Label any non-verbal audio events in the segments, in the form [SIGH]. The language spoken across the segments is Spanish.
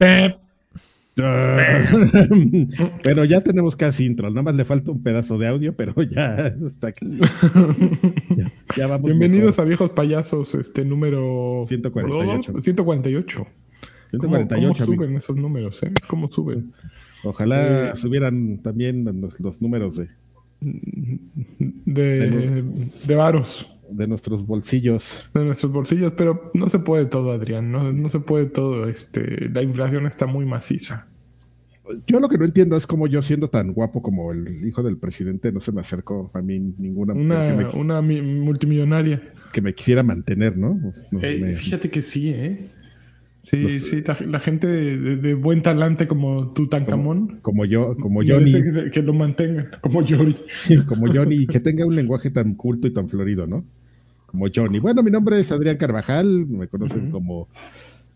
[LAUGHS] pero ya tenemos casi intro, nada más le falta un pedazo de audio, pero ya está aquí. [LAUGHS] Bienvenidos a Viejos Payasos, este número 148. 148. 148. ¿Cómo, suben esos números? Eh? ¿Cómo suben? Ojalá eh, subieran también los, números de, de, de varos de nuestros bolsillos. De nuestros bolsillos, pero no se puede todo, Adrián, no, no se puede todo. Este, la inflación está muy maciza. Yo lo que no entiendo es cómo yo siendo tan guapo como el hijo del presidente no se me acercó a mí ninguna una, una multimillonaria que me quisiera mantener, ¿no? Fíjate que sí, ¿eh? Sí, sí, la, gente de, buen talante como Tutankamón. Como, como yo, como Johnny. Que, que, lo mantengan, como Johnny. [LAUGHS] como Johnny, que tenga un lenguaje tan culto y tan florido, ¿no? Como Johnny. Bueno, mi nombre es Adrián Carvajal, me conocen como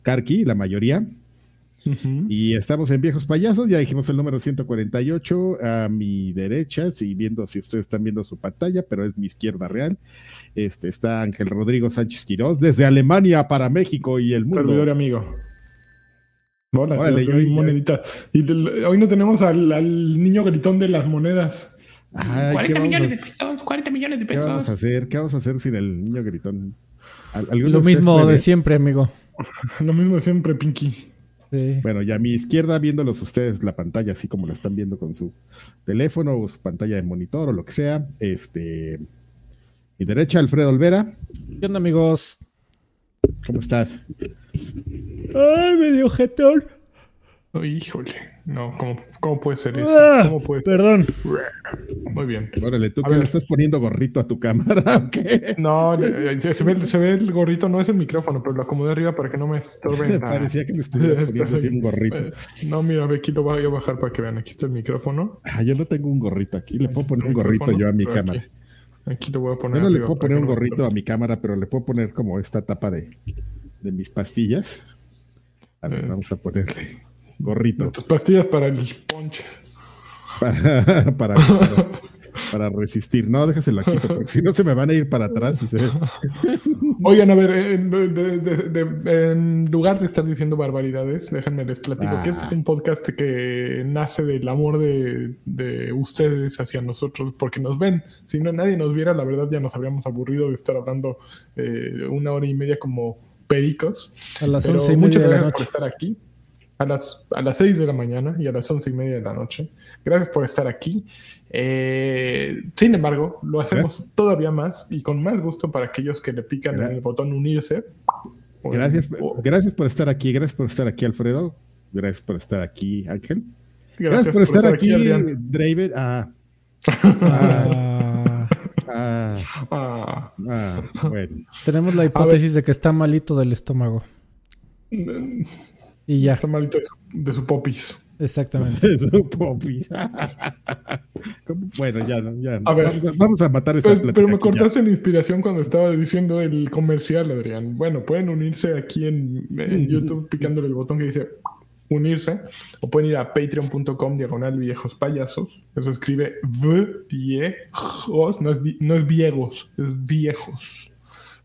Karki, la mayoría. Y estamos en Viejos Payasos, ya dijimos el número 148 a mi derecha, si viendo, si ustedes están viendo su pantalla, pero es mi izquierda real. Este está Ángel Rodrigo Sánchez Quirós, desde Alemania para México y el mundo. Servidor amigo. Hola, monedita. Y hoy no tenemos al, niño gritón de las monedas. 40 millones de pesos, 40 millones de pesos. ¿Qué vamos a hacer? ¿Qué vamos a hacer sin el niño gritón? Lo mismo de siempre, amigo. [LAUGHS] Lo mismo de siempre, Pinky. Bueno, y a mi izquierda, viéndolos ustedes la pantalla, así como la están viendo con su teléfono o su pantalla de monitor o lo que sea. Este. Mi derecha, Alfredo Olvera. ¿Qué onda, amigos? ¿Cómo estás? Ay, medio jetón. híjole. No, ¿cómo, ¿cómo, puede ser eso? Ah, ¿Cómo puede perdón. Muy bien. Órale, ¿tú que le estás poniendo gorrito a tu cámara [LAUGHS] o qué? No, se ve, se ve, el gorrito, no es el micrófono, pero lo acomodé arriba para que no me estorbe. [LAUGHS] Parecía que le estuvieras poniendo así un gorrito. No, mira, aquí lo voy a bajar para que vean. Aquí está el micrófono. Ah, yo no tengo un gorrito aquí. Le puedo poner un gorrito yo a mi cámara. Aquí, lo voy a poner. Yo no le puedo poner un gorrito a mi cámara, pero le puedo poner como esta tapa de, de mis pastillas. A ver, eh. vamos a ponerle. Gorrito. Tus pastillas para el punch. [LAUGHS] Para, para, resistir. No, déjaselo aquí, porque si no se me van a ir para atrás. Y se... [LAUGHS] Oigan, a ver, en, lugar de estar diciendo barbaridades, déjenme les platico que este es un podcast que nace del amor de, de, ustedes hacia nosotros, porque nos ven. Si no nadie nos viera, la verdad ya nos habríamos aburrido de estar hablando eh, una hora y media como pericos. A las once y media de la noche. por estar aquí a las, a las 6 de la mañana y a las once y media de la noche. Gracias por estar aquí. Eh, sin embargo, lo hacemos todavía más y con más gusto para aquellos que le pican el botón unirse. Gracias, gracias por estar aquí, gracias por estar aquí, Alfredo. Gracias por estar aquí, Ángel. Gracias, por, estar, aquí, Draven. Ah. Ah. Ah. ah, bueno. Tenemos la hipótesis de que está malito del estómago. Mm, y ya. Está malito de su, popis. Exactamente. De su popis. [LAUGHS] [LAUGHS] bueno, ya, ya. A ver, vamos, a, matar esa Pero, pero me cortaste la inspiración cuando estaba diciendo el comercial, Adrián. Bueno, pueden unirse aquí en, YouTube picándole el botón que dice unirse o pueden ir a patreon.com diagonal viejos payasos. Eso escribe viejos, no es, no es viejos, es viejos.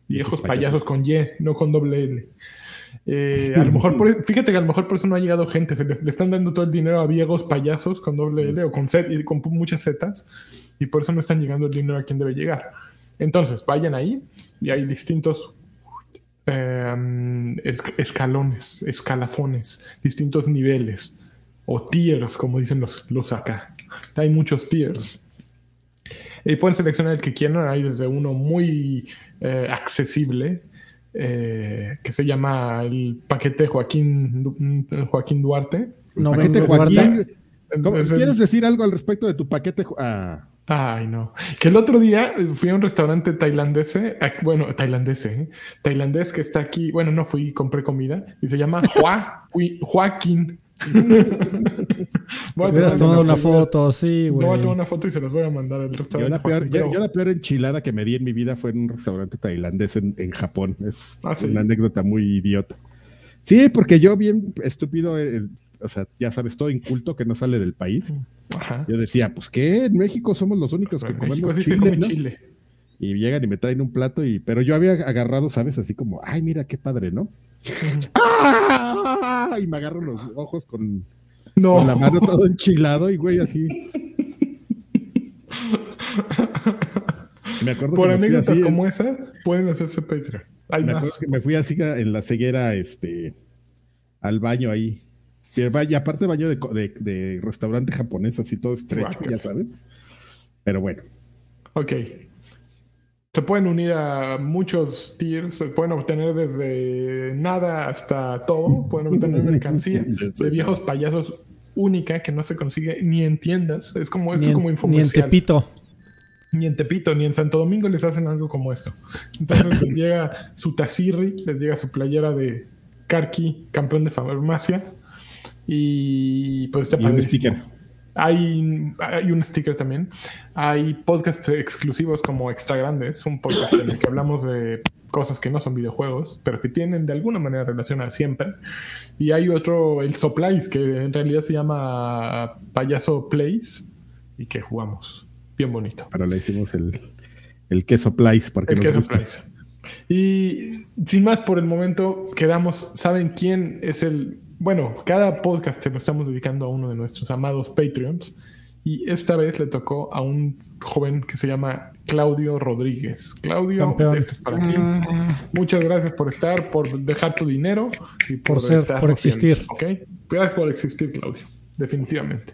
Viejos payasos con Y, no con doble L. Eh, a lo mejor, por, fíjate que a lo mejor por eso no ha llegado gente. Se le, están dando todo el dinero a viejos payasos con doble L o con, Z, y con muchas Zetas. Y por eso no están llegando el dinero a quien debe llegar. Entonces, vayan ahí y hay distintos em, escalones, escalafones, distintos niveles o tiers, como dicen los, los acá. Hay muchos tiers. Y pueden seleccionar el que quieran. Hay desde uno muy eh, accesible eh, que se llama el paquete Joaquín, Joaquín Duarte. No, paquete Joaquín. ¿Quieres decir algo al respecto de tu paquete? Ah. Ay, no. Que el otro día fui a un restaurante tailandés, bueno, tailandés, eh, tailandés que está aquí. Bueno, no fui, compré comida y se llama [LAUGHS] Joaquín. Voy a tomado una foto, sí, güey. voy a tomar una foto y se las voy a mandar al restaurante. Yo la, peor, enchilada que me di en mi vida fue en un restaurante tailandés en, Japón. Es ah, una anécdota muy idiota. Sí, porque yo bien estúpido, eh, o sea, ya sabes, todo inculto que no sale del país. Yo decía, pues qué, en México somos los únicos que comemos chile, Y llegan y me traen un plato y, pero yo había agarrado, sabes, así como, ay, mira qué padre, ¿no? ¡Ah! y me agarro los ojos con, con la mano todo enchilado y güey así. Me acuerdo Por anécdotas como esa, pueden hacerse Patreon. me acuerdo que me fui así en la ceguera este, al baño ahí. Y aparte baño de, de, restaurante japonés, así todo estrecho, ya saben. Pero bueno. Ok. Se pueden unir a muchos tiers, se pueden obtener desde nada hasta todo, pueden obtener mercancía [LAUGHS] de viejos payasos única que no se consigue ni en tiendas. Es como esto como infomercial. Ni en Tepito. Ni en Tepito, ni en Santo Domingo les hacen algo como esto. Entonces les llega su tazirri, les llega su playera de Karki, campeón de farmacia. Y pues está un sticker. Hay, hay un sticker también. Hay podcasts exclusivos como Extra Grandes, un podcast en el que hablamos de cosas que no son videojuegos, pero que tienen de alguna manera relación a siempre. Y hay otro, el Soplays, que en realidad se llama Payaso Plays y que jugamos. Bien bonito. Ahora le hicimos el, el queso Plays porque el queso Plays. Y sin más por el momento, quedamos. ¿Saben quién es el bueno, cada podcast se lo estamos dedicando a uno de nuestros amados Patreons. Y esta vez le tocó a un joven que se llama Claudio Rodríguez. Claudio, este es para ti. Muchas gracias por estar, por dejar tu dinero y por, ser, por existir. Gracias por existir, Claudio. Definitivamente.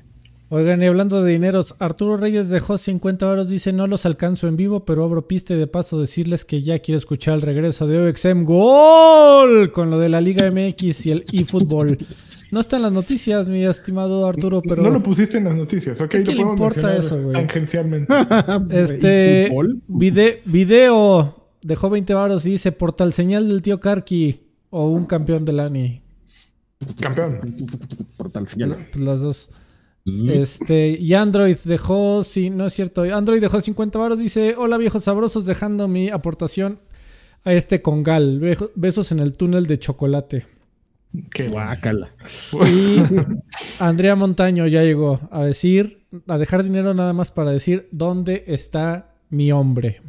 Oigan, y hablando de dineros, Arturo Reyes dejó 50 euros, dice no los alcanzo en vivo, pero abro piste de paso decirles que ya quiero escuchar el regreso de OXM Gol con lo de la Liga MX y el eFootball. [LAUGHS] No está en las noticias, mi estimado Arturo, pero... No lo pusiste en las noticias, ok. ¿Qué le importa eso, güey? Tangencialmente. [LAUGHS] este... video dejó 20 varos y dice portal señal del tío Karki o un campeón del ANI. Campeón. Portal señal. Pues los dos. Este, y Android dejó, sí, no es cierto, Android dejó 50 baros, dice, hola viejos sabrosos, dejando mi aportación a este congal. Besos en el túnel de chocolate. Qué guácala. Y [LAUGHS] Andrea Montaño ya llegó a decir, a dejar dinero nada más para decir dónde está mi hombre.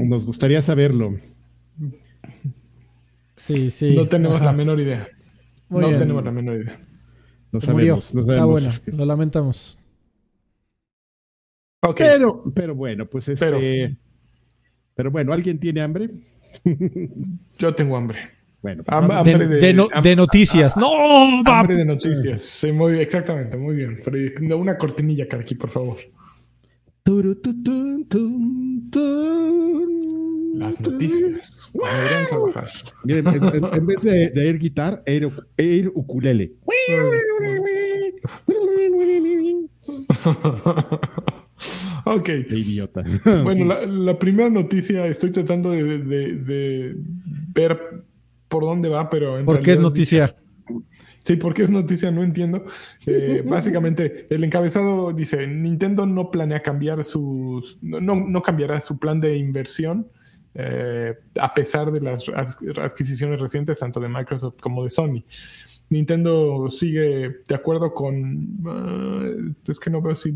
Nos gustaría saberlo. Sí, sí. No tenemos la menor idea. no tenemos la menor idea. No sabemos, no sabemos. bueno, lo lamentamos. Pero, pero bueno, pues este. Pero, bueno, ¿alguien tiene hambre? Yo tengo hambre. Bueno, hambre de, noticias. no, hambre de noticias. Sí, muy, exactamente, muy bien. Una cortinilla, aquí, por favor. Las noticias. Miren, en, vez de, de, air guitar, air, air ukulele. ok. idiota. bueno, [LAUGHS] la, primera noticia, estoy tratando de, ver por dónde va, pero ¿Por qué es noticia? Sí, porque es noticia, no entiendo. Eh, [LAUGHS] básicamente, el encabezado dice: Nintendo no planea cambiar sus. No, no cambiará su plan de inversión eh, a pesar de las adquisiciones recientes tanto de Microsoft como de Sony. Nintendo sigue de acuerdo con... Uh, es que no veo si...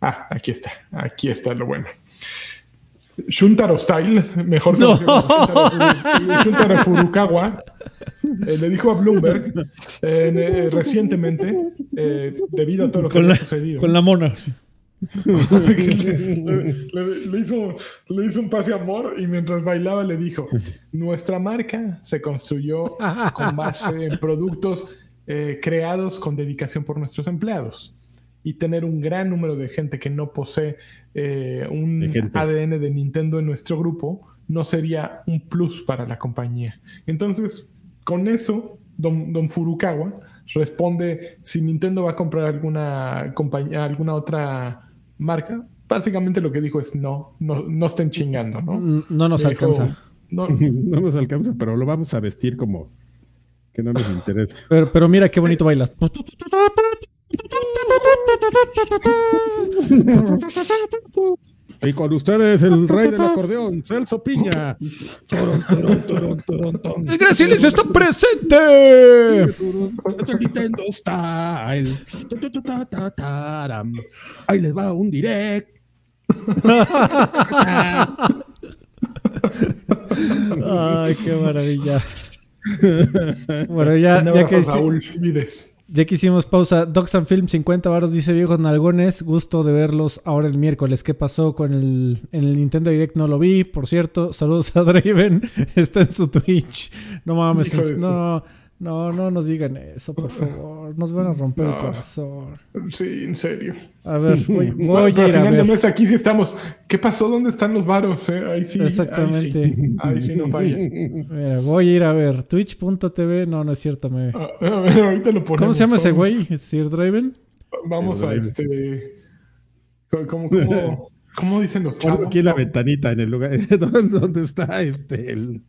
ah, aquí está. Aquí está lo bueno. Shuntaro Style, mejor no. [LAUGHS] Shuntaro, Furukawa, eh, le dijo a Bloomberg eh, recientemente, debido a todo lo que ha sucedido. Con la mona le, hizo, le, hizo, un pase amor y mientras bailaba le dijo, nuestra marca se construyó con base en productos eh, creados con dedicación por nuestros empleados. Y tener un gran número de gente que no posee eh, un ADN de Nintendo en nuestro grupo no sería un plus para la compañía. Entonces, con eso, don, don Furukawa responde si Nintendo va a comprar alguna compañía, alguna otra marca, básicamente lo que dijo es no, no, no estén chingando, ¿no? No nos alcanza. No, [LAUGHS] no nos alcanza, pero lo vamos a vestir como que no nos interesa. Pero, pero mira qué bonito baila. [LAUGHS] Y con ustedes el rey del acordeón, Celso Piña. el gran silencio está presente. Nintendo Style. Ahí les va un direct. Ay, qué maravilla. Bueno, ya, ya que, Saúl Vides. Ya que hicimos pausa, Docs and Film 50 varos dice viejos nalgones, gusto de verlos ahora el miércoles. ¿Qué pasó con el, en el Nintendo Direct? No lo vi, por cierto. Saludos a [LAUGHS] Draven, está en su Twitch. No mames, de no, no, no nos digan eso, por [LAUGHS] favor. Nos van a romper el corazón. Sí, en serio. A ver, voy, [LAUGHS] voy pero a ir a de ver. mes aquí sí estamos. ¿Qué pasó? ¿Dónde están los varos? eh? Ahí sí. Exactamente. Ahí sí, Ahí sí no falla. [LAUGHS] Mira, voy a ir a ver. Twitch.tv, no, no es cierto. Me... Ah, A ver, ahorita lo ponemos. ¿Cómo se llama ese güey? ¿Sir Draven? Vamos a este. ¿Cómo, cómo, cómo dicen los chavos? aquí en la ventanita, en el lugar donde está este. El...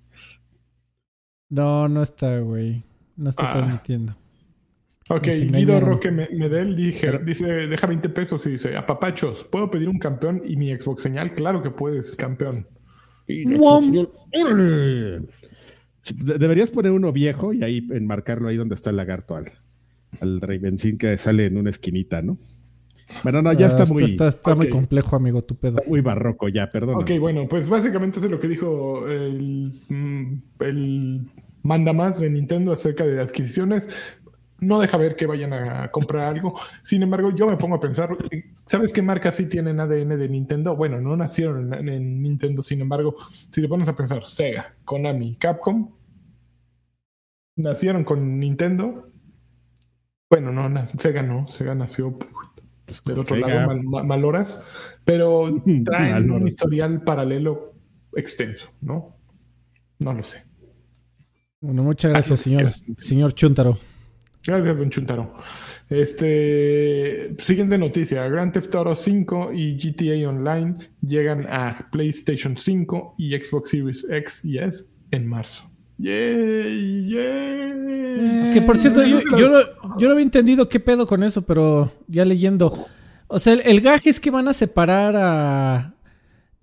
No, no está, güey. No está Ah. transmitiendo. Ok, Guido. Roque Me- Medel dije, dice, deja 20 pesos y dice, apapachos, ¿puedo pedir un campeón y mi Xbox señal? Claro que puedes, campeón. Deberías poner uno viejo y ahí enmarcarlo ahí donde está el lagarto al, al Ravencín que sale en una esquinita, ¿no? Bueno, no, ya Ah, está muy, Está, está muy complejo, amigo, tu pedo. muy barroco ya, perdón. Ok, bueno, pues básicamente eso es lo que dijo el, mm, el manda más de Nintendo acerca de adquisiciones. No deja ver que vayan a comprar algo. Sin embargo, yo me pongo a pensar, ¿sabes qué marcas sí tienen ADN de Nintendo? Bueno, no nacieron en, en Nintendo, sin embargo, si te pones a pensar, Sega, Konami, Capcom, nacieron con Nintendo. Bueno, no, na- Sega no, Sega nació del otro Sega. lado, mal- ma- Maloras, pero [LAUGHS] traen un historial paralelo extenso, ¿no? No lo sé. Bueno, muchas gracias, señor, señor Chuntaro. Gracias, don Chuntaro. Este, siguiente noticia: Grand Theft Auto 5 y GTA Online llegan a PlayStation 5 y Xbox Series X y S en marzo. ¡Yay! ¡Yay! Que por cierto, yo, yo, yo lo había entendido qué pedo con eso, pero ya leyendo. O sea, el, el gag es que van a separar a.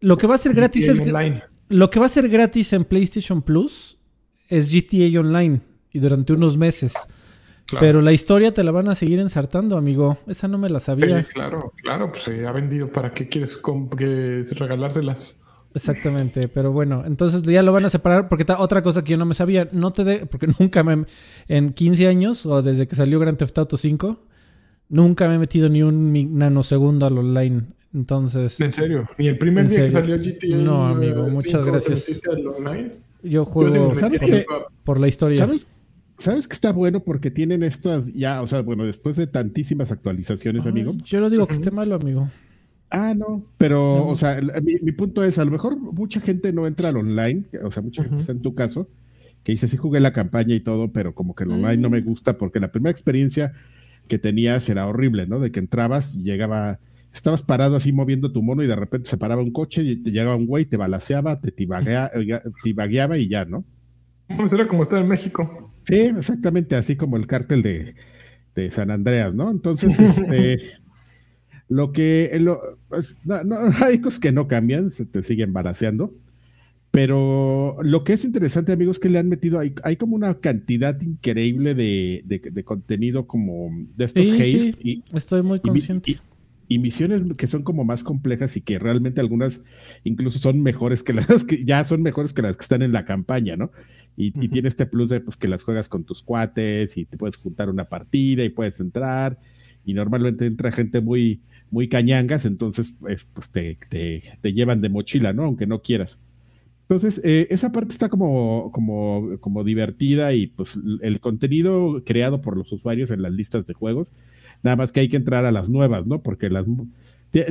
Lo que va a ser gratis GTA es. Online. Lo que va a ser gratis en PlayStation Plus es GTA Online y durante unos meses. Claro. Pero la historia te la van a seguir ensartando, amigo. Esa no me la sabía. Eh, claro, claro, pues se ha vendido. ¿Para qué quieres que regalárselas? Exactamente, pero bueno, entonces ya lo van a separar porque otra cosa que yo no me sabía, no te de, porque [LAUGHS] nunca me en 15 años o desde que salió Grand Theft Auto 5 nunca me he metido ni un nanosegundo al online. Entonces, ¿En serio? ¿Ni el primer ¿En día que salió GTA? No, amigo, muchas 5 te gracias. al online? Yo juego por la historia. ¿Sabes? ¿Sabes que está bueno? Porque tienen estas ya, o sea, bueno, después de tantísimas actualizaciones, amigo. Yo no digo que esté malo, amigo. Ah, no, pero, No. o sea, mi, mi punto es, a lo mejor mucha gente no entra al online, o sea, mucha gente está en tu caso, que dice, sí jugué la campaña y todo, pero como que el online Mm. no me gusta porque la primera experiencia que tenías era horrible, ¿no? De que entrabas y llegaba, estabas parado así moviendo tu mono y de repente se paraba un coche y te llegaba un güey, te balaseaba, te tibaguea- tibagueaba y ya, ¿no? Bueno, será como estar en México. Sí, exactamente, así como el cártel de, de San Andreas, ¿no? Entonces, [LAUGHS] este, lo que, lo, pues, no, no, [LAUGHS] hay cosas que no cambian, se te siguen balaseando, pero lo que es interesante, amigos, que le han metido, hay, hay como una cantidad increíble de, de, de contenido como de estos Sí, haste sí. y, Estoy muy consciente. y- y misiones que son como más complejas y que realmente algunas incluso son mejores que las que ya son mejores que las que están en la campaña, ¿no? Y, y Ujú. tiene este plus de pues, que las juegas con tus cuates y te puedes juntar una partida y puedes entrar y normalmente entra gente muy muy cañangas, entonces pues, pues te, te, te llevan de mochila, ¿no? Aunque no quieras. Entonces, eh, esa parte está como, como, como divertida y pues el contenido creado por los usuarios en las listas de juegos, nada más que hay que entrar a las nuevas, ¿no? Porque las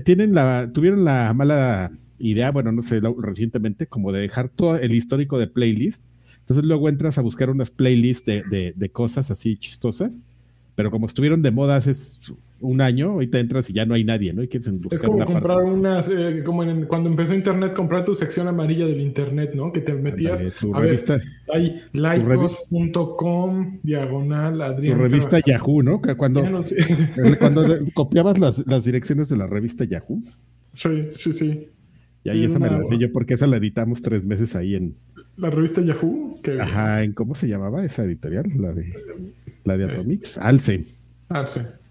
tienen la, tuvieron la mala idea, bueno, no sé, recientemente, como de dejar todo el histórico de playlist. Entonces luego entras a buscar unas playlists de, de, de cosas así chistosas, pero como estuvieron de moda hace un año, ahorita entras y ya no hay nadie, ¿no? Y quieres buscar Es como una comprar parte. unas, eh, como en- cuando empezó Internet, comprar tu sección amarilla del Internet, ¿no? Que te metías. Ándale, tu a ver, revista, hay laicos.com, diagonal, tu Adrián. revista Yahoo, ¿no? Que cuando, Ya no sé. [LAUGHS] cuando copiabas las, las direcciones de la revista Yahoo, Sí, sí, sí. y ahí Sí, esa me la sé yo porque esa la editamos tres meses ahí en, La revista Yahoo. Que... ajá, en ¿cómo se llamaba esa editorial? La de, la de Es- Atomix, Alce.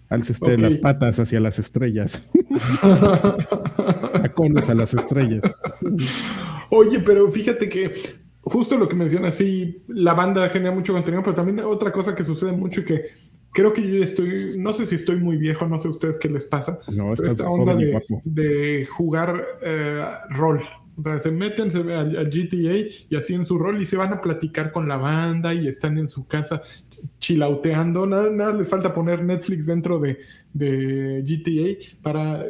Alce este, Ok. las patas hacia las estrellas, [LAUGHS] tacones a las estrellas. Oye, pero fíjate que justo lo que menciona, sí, la banda genera mucho contenido, pero también otra cosa que sucede mucho y que creo que yo estoy, no sé si estoy muy viejo, no sé ustedes qué les pasa, No, pero esta onda de, jugar eh, rol. O sea, se meten se- al GTA y así en su rol y se van a platicar con la banda y están en su casa chilauteando. Nada, nada les falta poner Netflix dentro de, de GTA para,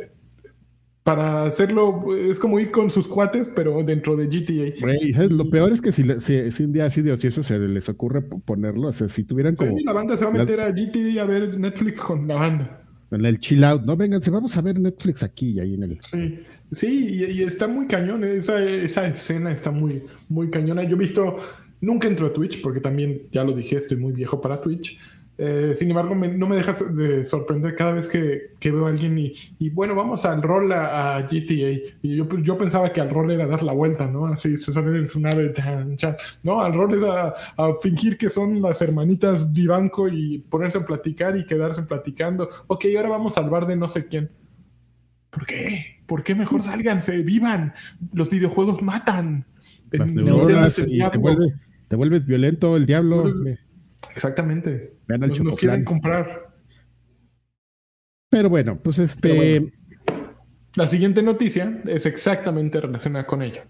para hacerlo. Es como ir con sus cuates, pero dentro de GTA. Güey, ¿sabes? Lo peor es que si, si, si un día así de ocioso se les ocurre ponerlo, o sea, si tuvieran como Sí, la banda se va a meter a GTA a ver Netflix con la banda. en el chill out, no, vénganse, vamos a ver Netflix aquí y ahí en el... Sí, sí y, y está muy cañón. Esa, esa escena está muy, muy cañona. Yo he visto, nunca entro a Twitch porque también, ya lo dije, estoy muy viejo para Twitch. Eh, sin embargo, me- no me dejas de sorprender cada vez que, que veo a alguien y, y bueno, vamos al rol a, a GTA. Y yo, yo pensaba que al rol era dar la vuelta, ¿no? Así, se sale en su nave, chan, chan. No, al rol es a, a fingir que son las hermanitas Vivanco y ponerse a platicar y quedarse platicando. Ok, ahora vamos al bar de no sé quién. ¿Por qué? ¿Por qué mejor [LAUGHS] sálganse? ¡Vivan! Los videojuegos matan. Las En- neuronas y te, diablo. vuelve- te vuelves violento, el diablo. Exactamente. Vean al Nos, nos quieren comprar. Pero bueno, pues este... Bueno. La siguiente noticia es exactamente relacionada con ello.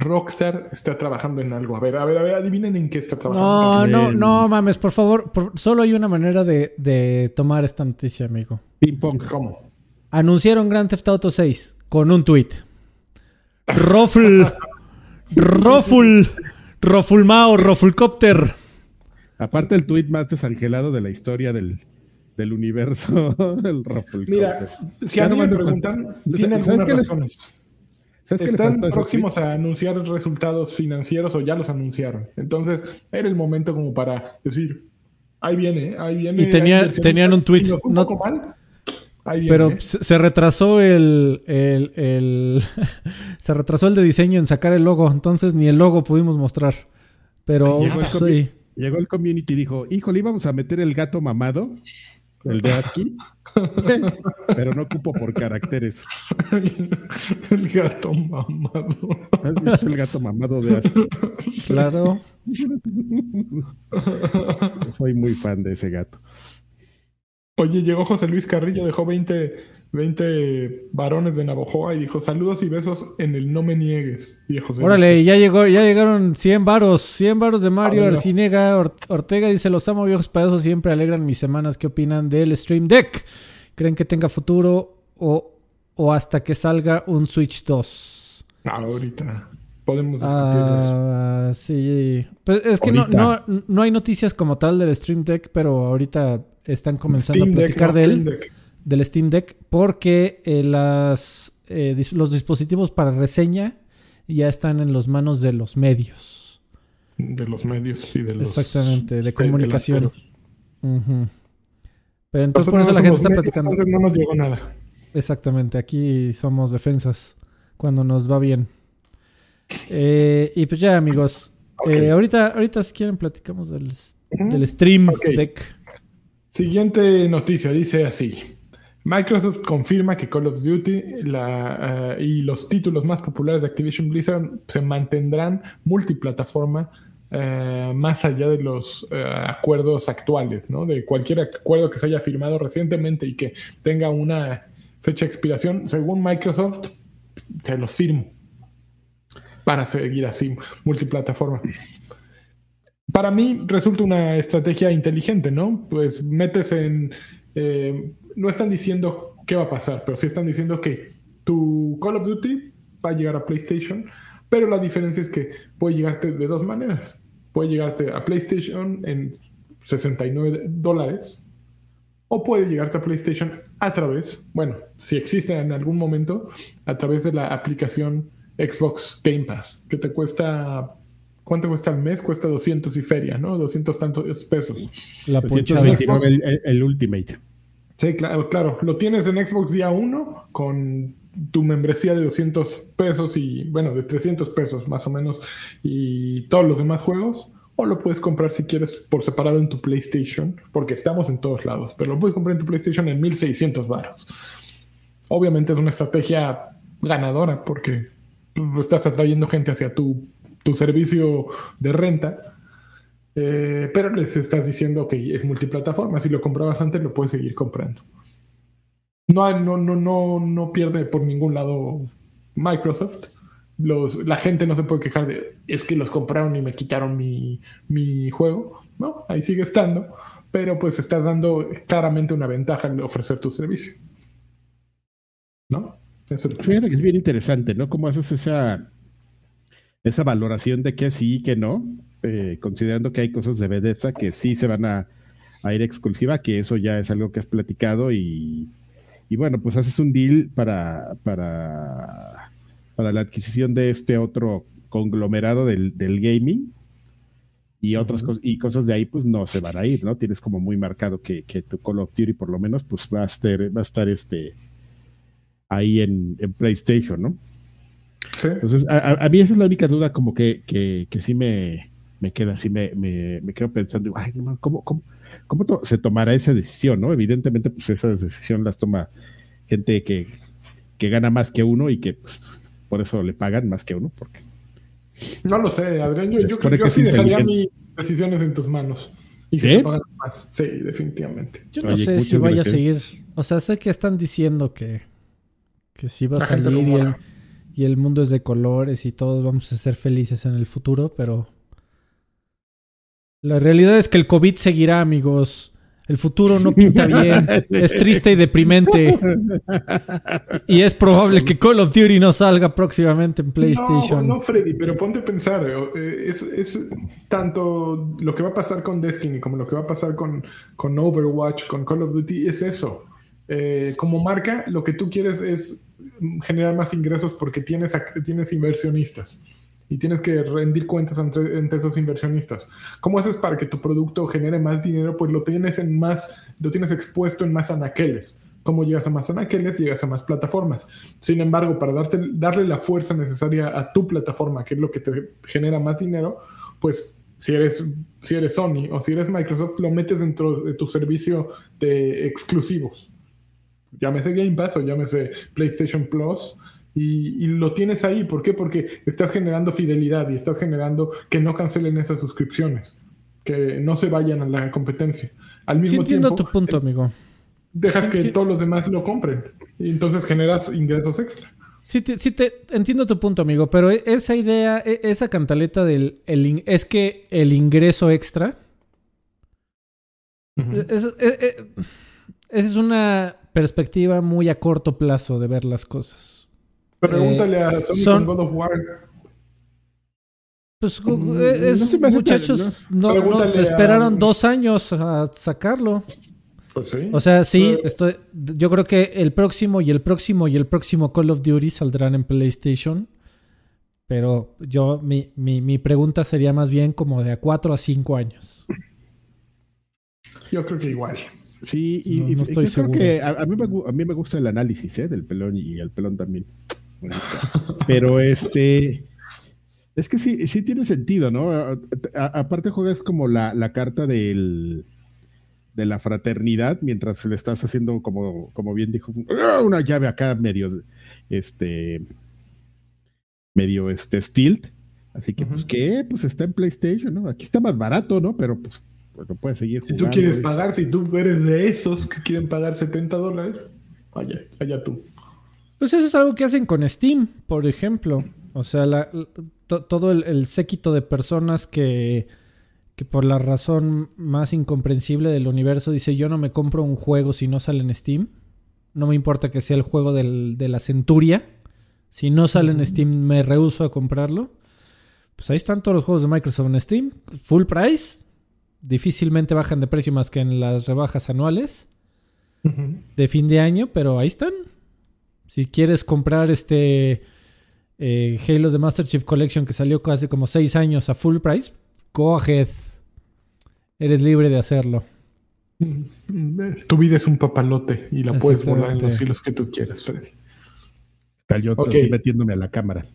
Rockstar está trabajando en algo. A ver, a ver, a ver, adivinen en qué está No, trabajando. no, El- no mames, por favor. por- solo hay una manera de, de tomar esta noticia, amigo. Ping pong. ¿Cómo? Anunciaron Grand Theft Auto 6 con un tweet. Rofl. Roful. Rofulmao, Rofulcopter. Aparte el tweet más desangelado de la historia del, del universo, [LAUGHS] el Ruffle. Mira, si Ya a mí no me me preguntan, tiene ¿Sabes algunas qué les- razones. ¿Sabes qué le Están próximos a anunciar resultados financieros o ya los anunciaron. Entonces, era el momento como para decir, ahí viene, ahí viene. Y tenía- tenían un tweet, Si no- poco mal, viene. Pero ¿eh? se retrasó el, el, el- [LAUGHS] se retrasó el de diseño en sacar el logo, entonces ni el logo pudimos mostrar. Pero Llegó el, sí. comi- llegó el community y dijo, híjole, íbamos a meter el gato mamado, el de ASCII, [LAUGHS] pero no cupo por caracteres. [LAUGHS] el gato mamado. ¿Has visto el gato mamado de ASCII? Claro. Soy muy fan de ese gato. Oye, llegó José Luis Carrillo, dejó 20, 20 varones de Navojoa y dijo saludos y besos en el no me niegues. Luis, Órale, ya llegó, ya llegaron 100 varos, 100 varos de Mario. Arcinega Or- Ortega dice, los amo viejos payasos, siempre alegran mis semanas. ¿Qué opinan del Stream Deck? ¿Creen que tenga futuro o, o hasta que salga un Switch 2? Ah, ahorita podemos discutir de eso. Ah, sí. Pues es que no, no, no hay noticias como tal del Stream Deck, pero ahorita están comenzando Steam a platicar de él, Deck. del Steam Deck, porque eh, las, eh, dis- los dispositivos para reseña ya están en las manos de los medios. De los medios y de los... Exactamente, de de- comunicación. Pero entonces por eso la gente está medios, platicando. no nos llegó nada. Exactamente, aquí somos defensas cuando nos va bien. Eh, y pues ya, amigos. Ahorita, ahorita si quieren platicamos del, del Stream. Deck. Siguiente noticia, dice así. Microsoft confirma que Call of Duty eh, y los títulos más populares de Activision Blizzard se mantendrán multiplataforma eh, más allá de los eh, acuerdos actuales, ¿no? De cualquier acuerdo que se haya firmado recientemente y que tenga una fecha de expiración, según Microsoft, se los firmo. Van a seguir así, multiplataforma. Para mí resulta una estrategia inteligente, ¿no? Pues metes en... eh, no están diciendo qué va a pasar, pero sí están diciendo que tu Call of Duty va a llegar a PlayStation, pero la diferencia es que puede llegarte de dos maneras. Puede llegarte a PlayStation en 69 dólares o puede llegarte a PlayStation a través, bueno, si existe en algún momento, a través de la aplicación Xbox Game Pass, que te cuesta, ¿cuánto cuesta al mes? Cuesta 200 y feria, ¿no? 200 tantos pesos. La ponchada. 229 el, el- el Ultimate. Sí, claro, claro. Lo tienes en Xbox día 1 con tu membresía de 200 pesos y, bueno, de 300 pesos más o menos y todos los demás juegos. O lo puedes comprar si quieres por separado en tu PlayStation, porque estamos en todos lados, pero lo puedes comprar en tu PlayStation en 1600 baros. Obviamente es una estrategia ganadora porque pues, estás atrayendo gente hacia tu tu servicio de renta, eh, pero les estás diciendo que es multiplataforma. Si lo comprabas antes, lo puedes seguir comprando. No, no, no, no, no pierde por ningún lado Microsoft. Los, la gente no se puede quejar de es que los compraron y me quitaron mi, mi juego. No, ahí sigue estando, pero pues estás dando claramente una ventaja al ofrecer tu servicio. ¿No? Fíjate que es bien interesante, ¿no? ¿Cómo haces esa, esa valoración de que sí y que no? Eh, considerando que hay cosas de Bethesda que sí se van a, ir exclusiva, que eso ya es algo que has platicado y, y bueno, pues haces un deal para, para, para la adquisición de este otro conglomerado del, del gaming y otras cosas y cosas de ahí pues no se van a ir, ¿no? Tienes como muy marcado que, que tu Call of Duty por lo menos pues va a estar, va a estar este ahí en, PlayStation, ¿no? Sí. Entonces, a, mí esa es la única duda como que, que, que sí me, me queda así, me, me, me quedo pensando, ay, ¿cómo, cómo, cómo se tomará esa decisión, no? Evidentemente, pues esas decisiones las toma gente que, que gana más que uno y que pues, por eso le pagan más que uno, porque no lo sé, Adrián. Yo, creo que sí dejaría mis decisiones en tus manos. Y ¿Sí? más. Sí, definitivamente. Yo no sé si vaya a seguir. O sea, sé que están diciendo que, que sí va a salir y el, mundo es de colores y todos vamos a ser felices en el futuro, pero la realidad es que el COVID seguirá, amigos. El futuro no pinta [LAUGHS] bien, es triste y deprimente. Y es probable que Call of Duty no salga próximamente en PlayStation. No, no Freddy, pero ponte a pensar, eh, es, tanto lo que va a pasar con Destiny como lo que va a pasar con, con Overwatch, con Call of Duty, es eso. Eh, como marca, lo que tú quieres es generar más ingresos porque tienes, tienes inversionistas y tienes que rendir cuentas entre, esos inversionistas. ¿Cómo haces para que tu producto genere más dinero? Pues lo tienes en más, lo tienes expuesto en más anaqueles. ¿Cómo llegas a más anaqueles? Llegas a más plataformas. Sin embargo, para darte, darle la fuerza necesaria a tu plataforma, que es lo que te genera más dinero, pues si eres, si eres Sony o si eres Microsoft, lo metes dentro de tu servicio de exclusivos. Llámese Game Pass o llámese PlayStation Plus y, lo tienes ahí. ¿Por qué? Porque estás generando fidelidad y estás generando que no cancelen esas suscripciones, que no se vayan a la competencia. Al mismo entiendo tu punto, amigo. Dejas que todos los demás lo compren y entonces generas ingresos extra. Sí, te, sí te entiendo tu punto, amigo, pero e, esa idea, e, esa cantaleta del es que el ingreso extra esa es una perspectiva muy a corto plazo de ver las cosas. Pregúntale a Sony con God of War. Pues mm, eh, esos muchachos no, se esperaron dos años a sacarlo. Pues sí. O sea, sí, estoy, yo creo que el próximo y el próximo y el próximo Call of Duty saldrán en PlayStation. Pero yo, mi, mi, mi pregunta sería más bien como de a cuatro a cinco años. Yo creo que igual. Sí, y, estoy creo que a, mí me, a, mí me, gusta el análisis ¿eh? del pelón y el pelón también. Pero [LAUGHS] este. Es que sí, sí tiene sentido, ¿no? aparte juegas como la, carta del, de la fraternidad mientras le estás haciendo como, como bien dijo, una llave acá medio, este, medio este stilt. Así que, pues, ¿qué? Pues está en PlayStation, ¿no? Aquí está más barato, ¿no? Pero pues, pues no puedes seguir jugando. Si tú quieres pagar, si tú eres de esos que quieren pagar 70 dólares, vaya, allá tú. Pues eso es algo que hacen con Steam, por ejemplo. O sea, todo el, séquito de personas que, que por la razón más incomprensible del universo dice yo no me compro un juego si no sale en Steam. No me importa que sea el juego de la centuria. Si no sale en Steam me rehuso a comprarlo. Pues ahí están todos los juegos de Microsoft en Steam. Full price. Difícilmente bajan de precio más que en las rebajas anuales. De fin de año, pero ahí están. Si quieres comprar este eh, Halo de Master Chief Collection que salió hace como 6 años a full price, go ahead. Eres libre de hacerlo. [LAUGHS] Tu vida es un papalote y la puedes volar en los hilos que tú quieras, Freddy. Yo estoy metiéndome a la cámara.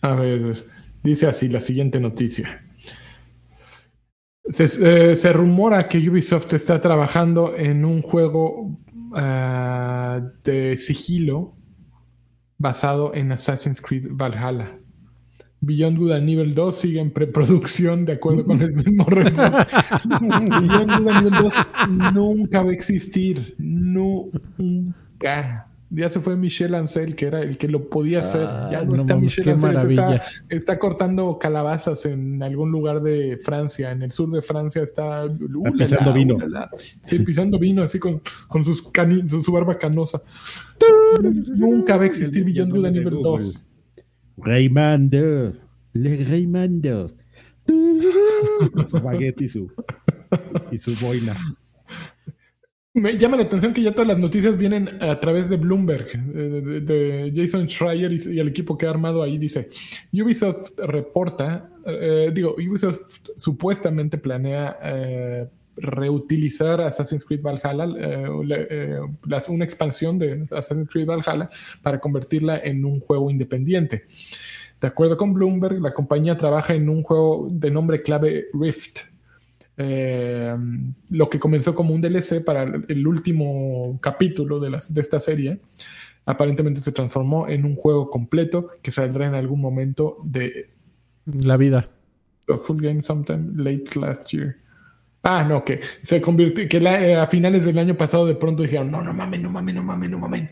A ver, dice así la siguiente noticia. Se, eh, rumora que Ubisoft está trabajando en un juego ah, de sigilo basado en Assassin's Creed Valhalla. Beyond Good a nivel 2 sigue en preproducción de acuerdo con el mismo [LAUGHS] report. Beyond Good a nivel 2 nunca va a existir. Nunca. Ya se fue Michel Ancel, que era el que lo podía hacer. Ya Ah, no, no está mames, Michel qué Ancel. maravilla. Está, está cortando calabazas en algún lugar de Francia. En el sur de Francia está. ¡Ulala, pisando vino. Sí, pisando vino, así con, con sus cani- su, su barba canosa. Nunca va a existir Beyond Good nivel 2. Raymando. Le Raymando. Con [LAUGHS] su baguette y su, y su boina. Me llama la atención que ya todas las noticias vienen a través de Bloomberg, eh, de, Jason Schreier y, el equipo que ha armado ahí. Dice, Ubisoft reporta, eh, digo, Ubisoft supuestamente planea eh, reutilizar Assassin's Creed Valhalla, una expansión de Assassin's Creed Valhalla para convertirla en un juego independiente. De acuerdo con Bloomberg, la compañía trabaja en un juego de nombre clave Rift, eh, lo que comenzó como un DLC para el, último capítulo de, las- de esta serie, aparentemente se transformó en un juego completo que saldrá en algún momento de La vida. a full game sometime late last year. Ah, no, que se convirtió, que la- eh, a finales del año pasado de pronto dijeron, no, no mames, no mames, no mames, no mames.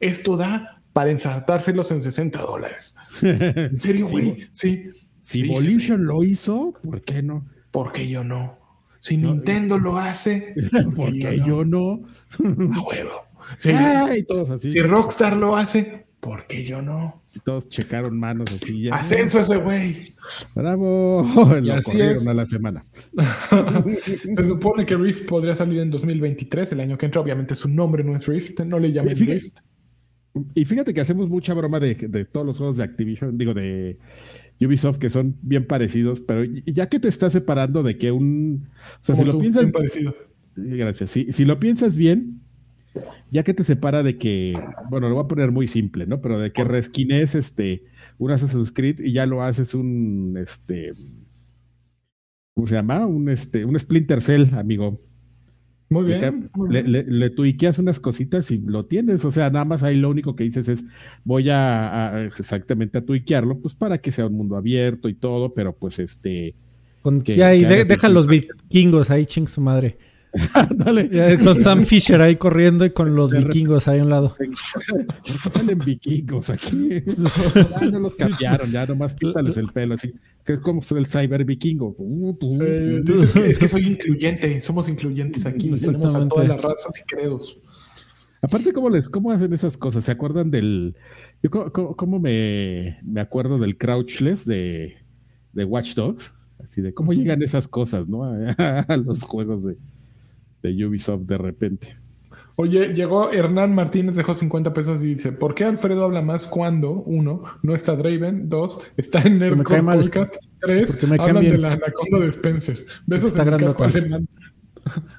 Esto da para ensartárselos en 60 dólares. [LAUGHS] ¿En serio, güey? Sí. Si Sí, Volition lo hizo, ¿por qué no? ¿Por qué yo no? Si Nintendo lo hace, [LAUGHS] ¿Por qué yo no? A huevo. Si, [LAUGHS] Ay, todos así. si Rockstar lo hace, ¿por qué yo no? Todos checaron manos así. Ya. Ascenso ese güey. Bravo. [LAUGHS] Y Lo así corrieron es. a la semana. Se supone que Rift podría salir en 2023, el año que entra. Obviamente su nombre no es Rift, no le llamen Rift. Y fíjate que hacemos mucha broma de, de todos los juegos de Activision, digo, de Ubisoft, que son bien parecidos, pero ya que te estás separando de que un... O sea, Como si lo piensas... parecido. Gracias. Si, si lo piensas bien, ya que te separa de que, bueno, lo voy a poner muy simple, ¿no? Pero de que resquines este, un Assassin's Creed y ya lo haces un, este, ¿cómo se llama? Un, este, un Splinter Cell, amigo. Muy bien. le, le- le tuiqueas unas cositas y lo tienes. O sea, nada más ahí lo único que dices es, voy a, a- exactamente a tuiquearlo, pues para que sea un mundo abierto y todo, pero pues este, Con, Que- ya, y que de- hagas deja los vikingos ahí, ching su madre. [LAUGHS] dale. Ya, con Sam Fisher ahí corriendo y con los vikingos ahí a un lado. ¿Por qué salen vikingos aquí? [LAUGHS] Ya no los cambiaron, ya nomás píntales el pelo, así. Que es como el cyber vikingo. Uh, dices que, es que soy incluyente, somos incluyentes aquí, tenemos a todas las razas y credos. Aparte, ¿cómo, les, ¿cómo hacen esas cosas? ¿Se acuerdan del... Yo cómo, me, me acuerdo del crouchless de, de Watch Dogs? Así de cómo llegan esas cosas, ¿no? [LAUGHS] A, los juegos de, de Ubisoft de repente. Oye, llegó Hernán Martínez, dejó 50 pesos y dice: ¿Por qué Alfredo habla más cuando, uno, no está Draven, dos, está en Nerdcore mal. Podcast, tres, Porque me hablan caen de bien. la anaconda de Spencer? Besos Está en el casco grandota. alemán.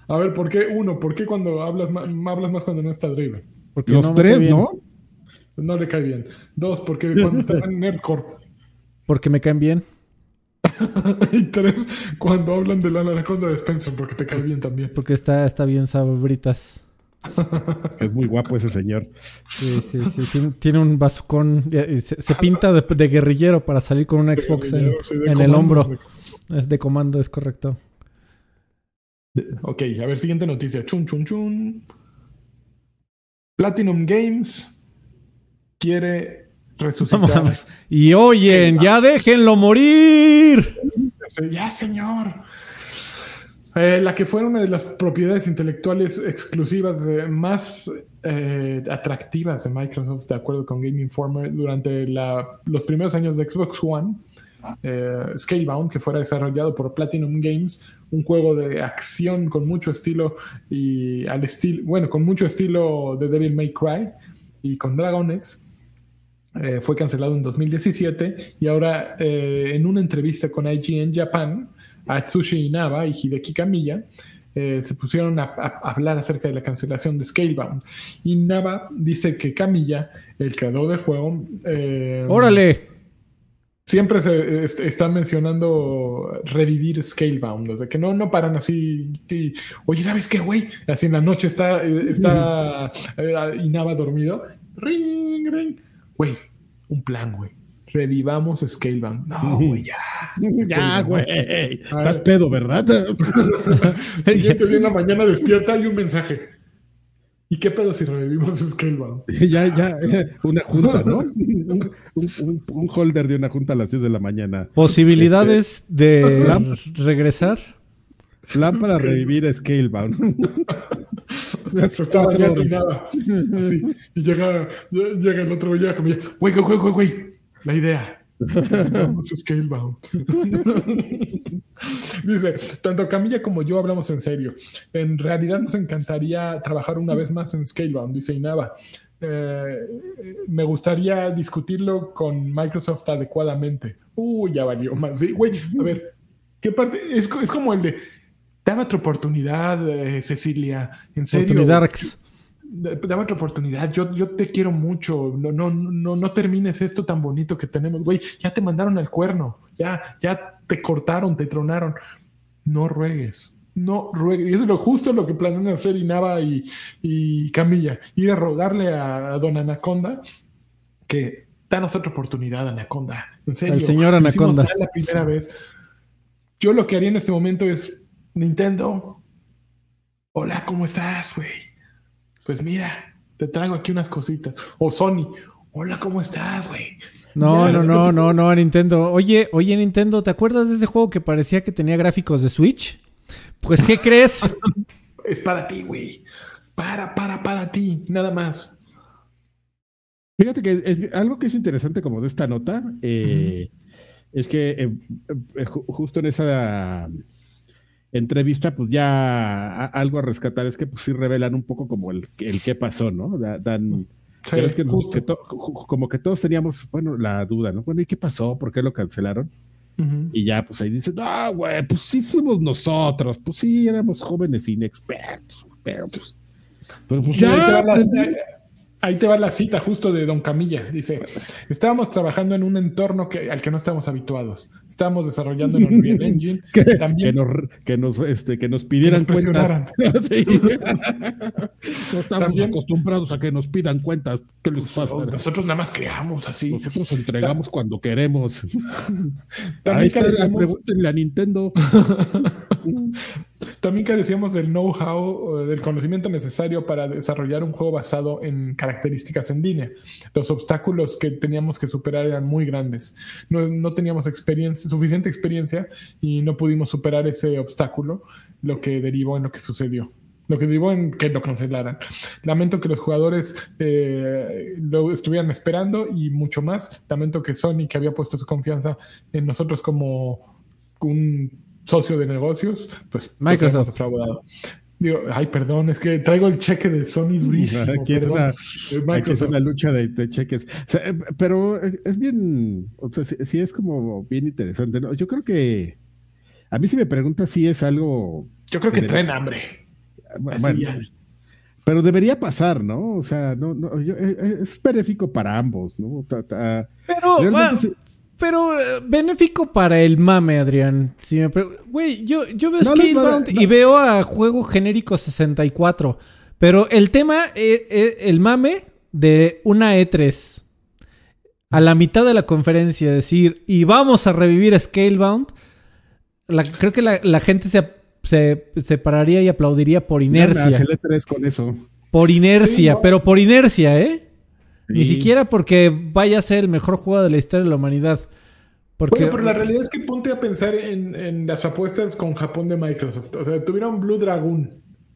A ver, ¿por qué uno? ¿Por qué cuando hablas más, hablas más cuando no está Draven? Porque Los no tres. ¿no? No le cae bien. Dos, porque cuando estás en Nerdcore. Porque me caen bien. [LAUGHS] y tres, cuando hablan de la anaconda de Spencer, porque te cae bien también. Porque está, está bien sabritas. [LAUGHS] Es muy guapo ese señor. Sí, sí, sí. Tiene, tiene un bazucón. y Se, se pinta de, de guerrillero para salir con una Xbox en, Sí, el hombro. Es de comando, es correcto. Ok, a ver, siguiente noticia. Chun, chun, chun. Platinum Games quiere resucitar. mames. Y oyen, ya déjenlo morir. Ya, señor. Eh, la que fue una de las propiedades intelectuales exclusivas de- más eh, atractivas de Microsoft, de acuerdo con Game Informer, durante la- los primeros años de Xbox One, eh, Scalebound, que fuera desarrollado por Platinum Games, un juego de acción con mucho estilo y al estilo, bueno, con mucho estilo de Devil May Cry y con dragones. Eh, fue cancelado en 2017 y ahora eh, en una entrevista con IGN Japan, Atsushi Inaba y Hideki Kamiya eh, se pusieron a, a hablar acerca de la cancelación de Scalebound. Inaba dice que Kamiya, el creador del juego, Órale. siempre se est- está mencionando revivir Scalebound, o sea, que no, no paran así. y, Oye, ¿sabes qué, güey? Así en la noche está, está eh, Inaba dormido. Ring, ring. Güey, un plan, güey. revivamos Scalebound. [LAUGHS] No, güey, ya. Ya, güey. Estás pedo, ¿verdad? El siguiente día en la mañana despierta y un mensaje. ¿Y qué pedo si revivimos Scalebound? [LAUGHS] ya, ya, [LAUGHS] una junta, ¿no? Un, un- un holder de una junta a las 10 de la mañana. Posibilidades de regresar. Plan para revivir Scalebound. [LAUGHS] Cuatro ya atinada. [LAUGHS] Así. Y llega, llega el otro güey, llega como güey, güey, güey, güey, güey. La idea. [LAUGHS] Scalebound. Dice, tanto Camilla como yo hablamos en serio. En realidad nos encantaría trabajar una vez más en Scalebound, dice Inaba. Eh, me gustaría discutirlo con Microsoft adecuadamente. Uh, ya valió más. Sí, güey, a ver, ¿qué parte? Es, es como el de, dame otra oportunidad, eh, Cecilia. En serio. Dame otra oportunidad. Yo, yo te quiero mucho. No, no, no, no termines esto tan bonito que tenemos. Güey, ya te mandaron al cuerno. Ya, ya te cortaron, te tronaron. No ruegues. No ruegues. Y eso es lo justo lo que planean hacer Inaba y, y Camilla. Ir a rogarle a, a Don Anaconda que danos otra oportunidad, Anaconda. En serio. Al señor Anaconda. la primera vez. Yo lo que haría en este momento es Nintendo. Hola, ¿cómo estás, güey? Pues mira, te traigo aquí unas cositas. O Sony. Hola, ¿cómo estás, güey? No, Ya, no, no no, no, no, Nintendo. Oye, oye, Nintendo, ¿te acuerdas de ese juego que parecía que tenía gráficos de Switch? Pues, ¿qué crees? [LAUGHS] Es para ti, güey. Para, para, para ti. Nada más. Fíjate que es, algo que es interesante como de esta nota eh, es que eh, eh, ju- justo en esa entrevista, pues ya algo a rescatar es que pues sí revelan un poco como el, el qué pasó, ¿no? Da- Dan, Sí, es que, nos- justo. que to- como que todos teníamos, bueno, la duda, ¿no? Bueno, ¿y qué pasó? ¿Por qué lo cancelaron? Y ya, pues ahí dicen, ah, güey, pues sí fuimos nosotros, pues sí éramos jóvenes inexpertos, pero pues, pero pues ya, pues, ahí te va la cita justo de Don Camilla. Dice, estábamos trabajando en un entorno que, al que no estábamos habituados. Estábamos desarrollando en Unreal [LAUGHS] Engine. que, También que nos, que nos, este, que nos pidieran Que nos cuentas. [LAUGHS] Sí. [LAUGHS] no estamos También- acostumbrados a que nos pidan cuentas. ¿Qué les pasa? nosotros nada más creamos así. Nosotros entregamos cuando queremos. También Ahí está, carecemos- pregúntenle a Nintendo. También carecíamos del know-how, del conocimiento necesario para desarrollar un juego basado en características en línea. Los obstáculos que teníamos que superar eran muy grandes. No, no teníamos experiencia, suficiente experiencia y no pudimos superar ese obstáculo, lo que derivó en lo que sucedió. Lo que derivó en que lo cancelaran. Lamento que los jugadores eh, lo estuvieran esperando y mucho más. Lamento que Sony, que había puesto su confianza en nosotros como un socio de negocios, pues nos Microsoft. defraudado. Digo, ay, perdón, es que traigo el cheque de Sony durísimo. Aquí es una, aquí es Microsoft. una lucha de, de cheques. O sea, pero es bien, o sea, sí, sí es como bien interesante. ¿no? Yo creo que a mí si me preguntas si es algo Yo creo que traen hambre. Bueno, ya. pero debería pasar, ¿no? O sea, no, no, yo- eh, eh, es benéfico para ambos, ¿no? Ta- ta- Pero, ah, sí- pero eh, benéfico para el mame, Adrián. Si me pre- Güey, yo, yo veo No, Scalebound no, no. y veo a juego genérico 64. Pero el tema, eh, eh, el mame de una E3 a la mitad de la conferencia decir, y vamos a revivir Scalebound, la- creo que la, la gente se, se, se pararía y aplaudiría por inercia. E3 con eso. Por inercia, Sí, no. pero por inercia, ¿eh? Ni siquiera porque vaya a ser el mejor juego de la historia de la humanidad. Porque Bueno, pero la realidad es que ponte a pensar en, en las apuestas con Japón de Microsoft. O sea, tuvieron Blue Dragon.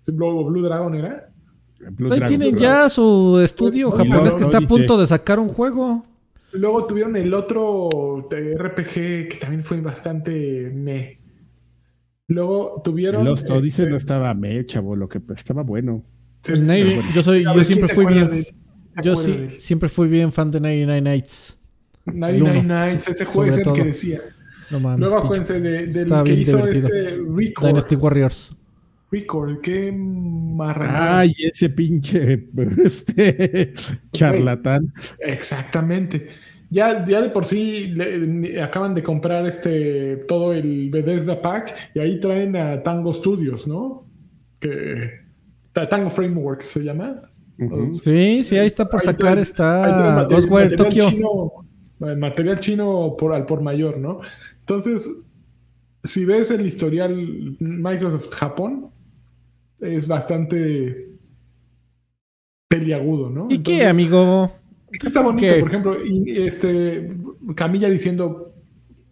Blue, Blue Dragon era? Blue ahí Dragon, tienen Blue ya su estudio Pues, japonés no, que no está a dice. punto de sacar un juego. Luego tuvieron el otro RPG que también fue bastante me. Luego tuvieron. El Lost Odyssey este, no estaba me, chavo, lo que estaba bueno. sí, bueno. yo soy, yo siempre ¿quién se fui bien, yo sí, de siempre fui bien fan de 99 Nights. 99 uno, Nights, ese juego es el todo. que decía. No mames. Luego acuérdense de, del Está que hizo divertido. este Record. Dynasty Warriors. Record, qué marranada. Ay, ese pinche [LAUGHS] este, charlatán. Exactamente. Ya, ya de por sí le- acaban de comprar este todo el Bethesda Pack y ahí traen a Tango Studios, ¿no? Que Ta- Tango Frameworks se llama. Sí, sí, ahí está por sacar, está material- Ghostwire material Tokyo. chino- eh, material chino por, al por mayor, ¿no? Entonces, si ves el historial Microsoft Japón, es bastante peliagudo, ¿no? ¿Y qué, amigo? Está bonito, por ejemplo, y este Camilla diciendo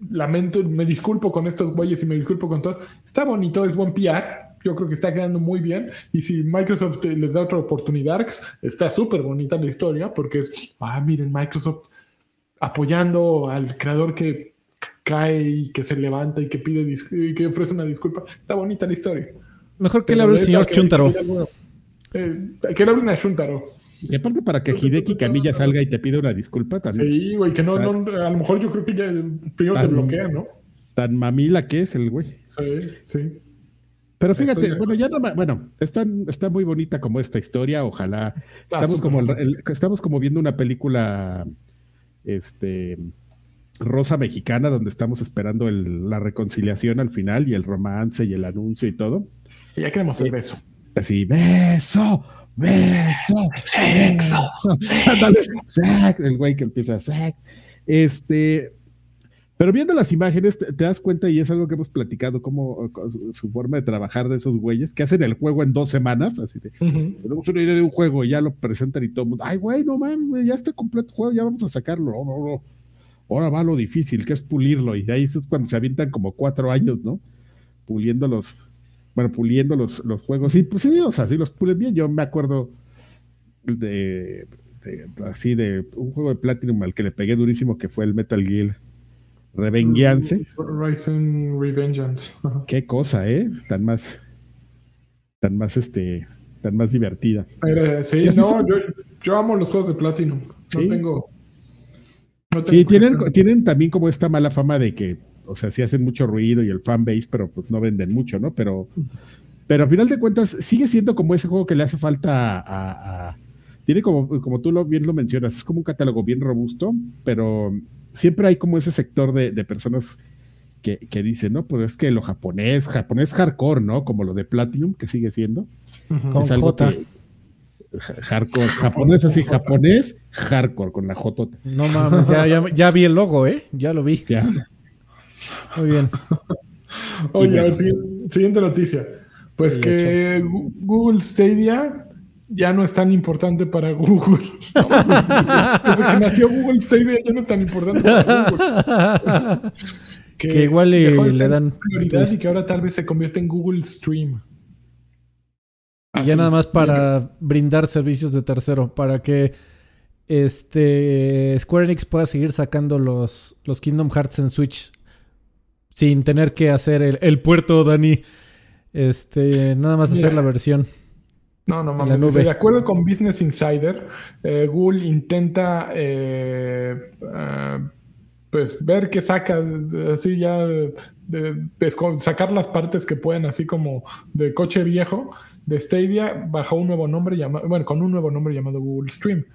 lamento, me disculpo con estos güeyes y me disculpo con todos. Está bonito, es buen PR. Yo creo que está quedando muy bien. Y si Microsoft les da otra oportunidad, está súper bonita la historia porque es, ah, miren, Microsoft apoyando al creador que cae y que se levanta y que pide y que ofrece una disculpa. Está bonita la historia. Mejor que le hable el señor Chuntaro. Eh, que le hable a Chuntaro. Y aparte para que Hideki Camilla salga y te pida una disculpa también. Sí, güey, que no, no, a lo mejor yo creo que ya primero te bloquea, ¿no? Tan mamila que es el güey. Sí, sí. Pero fíjate, bueno, ya no, bueno, está, está muy bonita como esta historia, ojalá. Ah, estamos como, estamos como viendo una película, este, rosa mexicana, donde estamos esperando el, la reconciliación al final y el romance y el anuncio y todo. Y ya queremos el beso. Así, beso, beso, sexo, sexo. El güey que empieza sex. Este, pero viendo las imágenes te, das cuenta y es algo que hemos platicado como su forma de trabajar de esos güeyes que hacen el juego en dos semanas, así de, tenemos una idea de un juego y ya lo presentan y todo el mundo, ay güey, no mames, ya está completo el juego, ya vamos a sacarlo, no, no, no. Ahora va lo difícil, que es pulirlo y ahí es cuando se avientan como cuatro años, ¿no? Puliendo los, bueno, puliendo los, los juegos. Y pues sí, o sea, sí los pulen bien. Yo me acuerdo de, así de un juego de Platinum al que le pegué durísimo que fue el Metal Gear Revengeance. Rising Revengeance. Qué cosa, ¿eh? Tan más, tan más este, tan más divertida. sí, no, yo, yo, amo los juegos de Platinum. No tengo. sí, tienen, tienen también como esta mala fama de que o sea, sí hacen mucho ruido y el fanbase, pero pues no venden mucho, ¿no? Pero, pero a final de cuentas sigue siendo como ese juego que le hace falta a... tiene como, como tú lo, bien lo mencionas, es como un catálogo bien robusto, pero siempre hay como ese sector de, personas que, que, dicen, ¿no? Pues es que lo japonés, japonés hardcore, ¿no? Como lo de Platinum, que sigue siendo. Es algo Que, hardcore, japonés así, japonés, hardcore, con la J. No mames, ya, ya, ya, vi el logo, ¿eh? Ya lo vi. Ya. Muy bien. Oye, a ver, siguiente, noticia. Pues que Google Stadia ya no es tan importante para Google. [LAUGHS] Desde que nació Google Stadia ya no es tan importante para Google. [LAUGHS] que, igual le, dan prioridad y que ahora tal vez se convierte en Google Stream. Y ya nada más para brindar servicios de tercero, para que este Square Enix pueda seguir sacando los, los Kingdom Hearts en Switch sin tener que hacer el, puerto, Dani. Este, nada más hacer la versión. No, no mames. De acuerdo con Business Insider, eh, Google intenta eh, ah, pues ver qué saca, así ya, sacar las partes que pueden, así como de coche viejo de Stadia bajo un nuevo nombre llamado, bueno, con un nuevo nombre llamado Google Stream.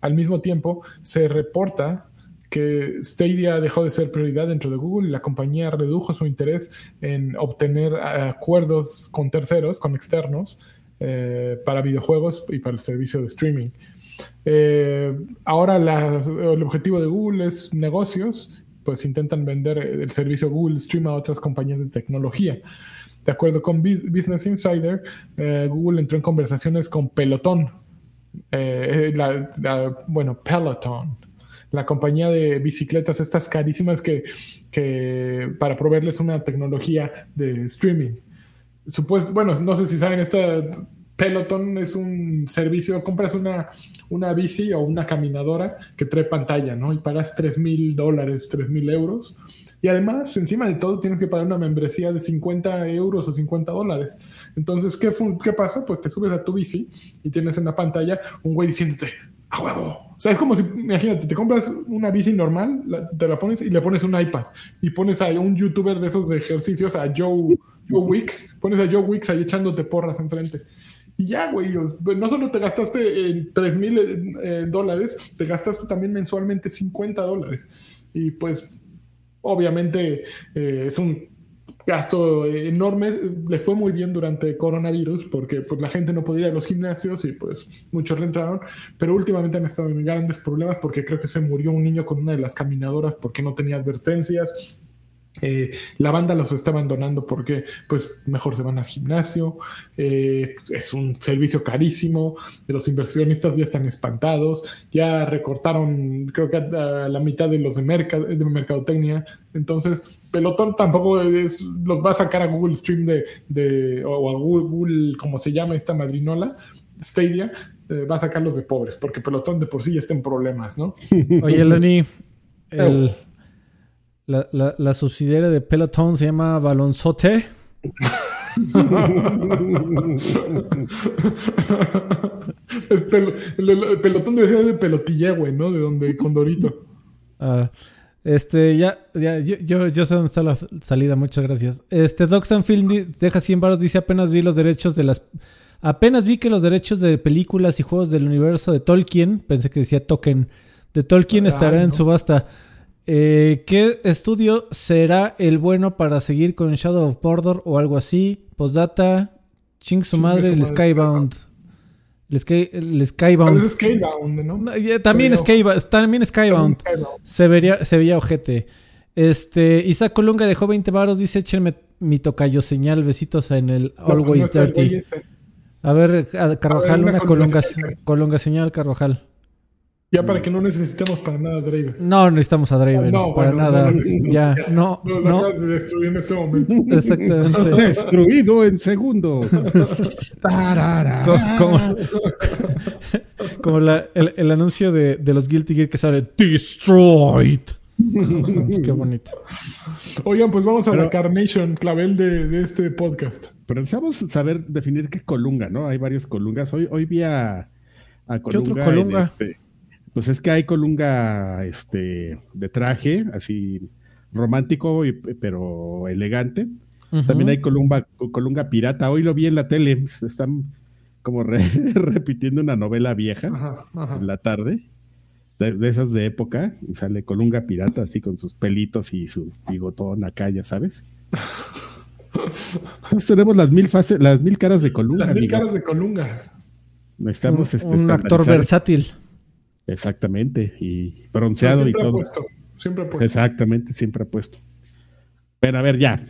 Al mismo tiempo, se reporta que Stadia dejó de ser prioridad dentro de Google y la compañía redujo su interés en obtener acuerdos con terceros, con externos, eh, para videojuegos y para el servicio de streaming. Eh, ahora el objetivo de Google es negocios, pues intentan vender el servicio Google Stream a otras compañías de tecnología. De acuerdo con Business Insider, eh, Google entró en conversaciones con Peloton, bueno, Peloton, la compañía de bicicletas, estas carísimas que, que para proveerles una tecnología de streaming. Supuesto, bueno, no sé si saben, esta Peloton es un servicio, compras una, una bici o una caminadora que trae pantalla, ¿no? Y pagas 3 mil dólares, 3 mil euros. Y además, encima de todo, tienes que pagar una membresía de 50 euros o 50 dólares. Entonces, ¿qué, ¿qué pasa? Pues te subes a tu bici y tienes en la pantalla un güey diciéndote, a huevo. O sea, es como si, imagínate, te compras una bici normal, te la pones y le pones un iPad y pones a un youtuber de esos de ejercicios, a Joe, Joe Wicks, pones a Joe Wicks ahí echándote porras enfrente. Y ya, güey, no solo te gastaste 3 mil eh, eh, dólares, te gastaste también mensualmente 50 dólares. Y pues, obviamente, eh, es un gasto enorme. Les fue muy bien durante coronavirus porque pues, la gente no podía ir a los gimnasios y pues muchos reentraron. Pero últimamente han estado en grandes problemas porque creo que se murió un niño con una de las caminadoras porque no tenía advertencias. Eh, la banda los está abandonando porque pues mejor se van al gimnasio, eh, es un servicio carísimo, los inversionistas ya están espantados, ya recortaron creo que a, la mitad de los de, de mercadotecnia, entonces Pelotón tampoco es, los va a sacar a Google Stream de, o a Google, como se llama esta madrinola, Stadia, eh, va a sacarlos de pobres, porque Pelotón de por sí ya está en problemas, ¿no? [LAUGHS] Oye, Lenny, el... La, la, la subsidiaria de Peloton se llama Balonzote. [LAUGHS] es el, pelotón debe ser de pelotilla, güey, ¿no? De donde Condorito. Ah, este, ya, ya, yo, yo, sé dónde está la salida, muchas gracias. Este, Doxan Film deja 100 baros, dice apenas vi los derechos de las... Apenas vi que los derechos de películas y juegos del universo de Tolkien, pensé que decía Token, de Tolkien estarán en subasta. Eh, ¿Qué estudio será el bueno para seguir con Shadow of Mordor o algo así? Postdata, ching su madre, el Skybound. El, Sky, el Skybound. Skybound, ¿no? también, Skybound, también Skybound. Se, vería, se veía ojete. Este, Isaac Colunga dejó 20 baros, dice, échenme mi tocayo señal, besitos en el Always Dirty. A ver, Carvajal, una, colunga, colunga señal, Carvajal. Ya para que no necesitemos para nada a Draven. No necesitamos a Draven. No, para nada. ya, no. No, lo acabas de destruir en este momento. [LAUGHS] Exactamente. [LAUGHS] Destruido en segundos. [LAUGHS] como, como la, el, el, anuncio de, de, los Guilty Gear que sale Destroyed. Qué bonito. Oigan, pues vamos a la Carnation, clavel de, de, este podcast. Pero necesitamos saber definir qué colunga, ¿no? Hay varios colungas. Hoy, hoy vi a, a colunga. ¿Qué otro colunga? este, pues es que hay colunga este, de traje, así romántico, pero elegante. También hay colunga, colunga pirata. Hoy lo vi en la tele. Están como [LAUGHS] repitiendo una novela vieja en la tarde. De, esas de época. Y sale colunga pirata así con sus pelitos y su bigotón acá, ya sabes. [LAUGHS] Entonces tenemos las mil fases, las mil caras de colunga. Las mil caras de colunga. Necesitamos un, este, un actor versátil. Exactamente, y bronceado y todo. Puesto, siempre ha puesto. Exactamente, siempre ha puesto. Pero a ver, ya.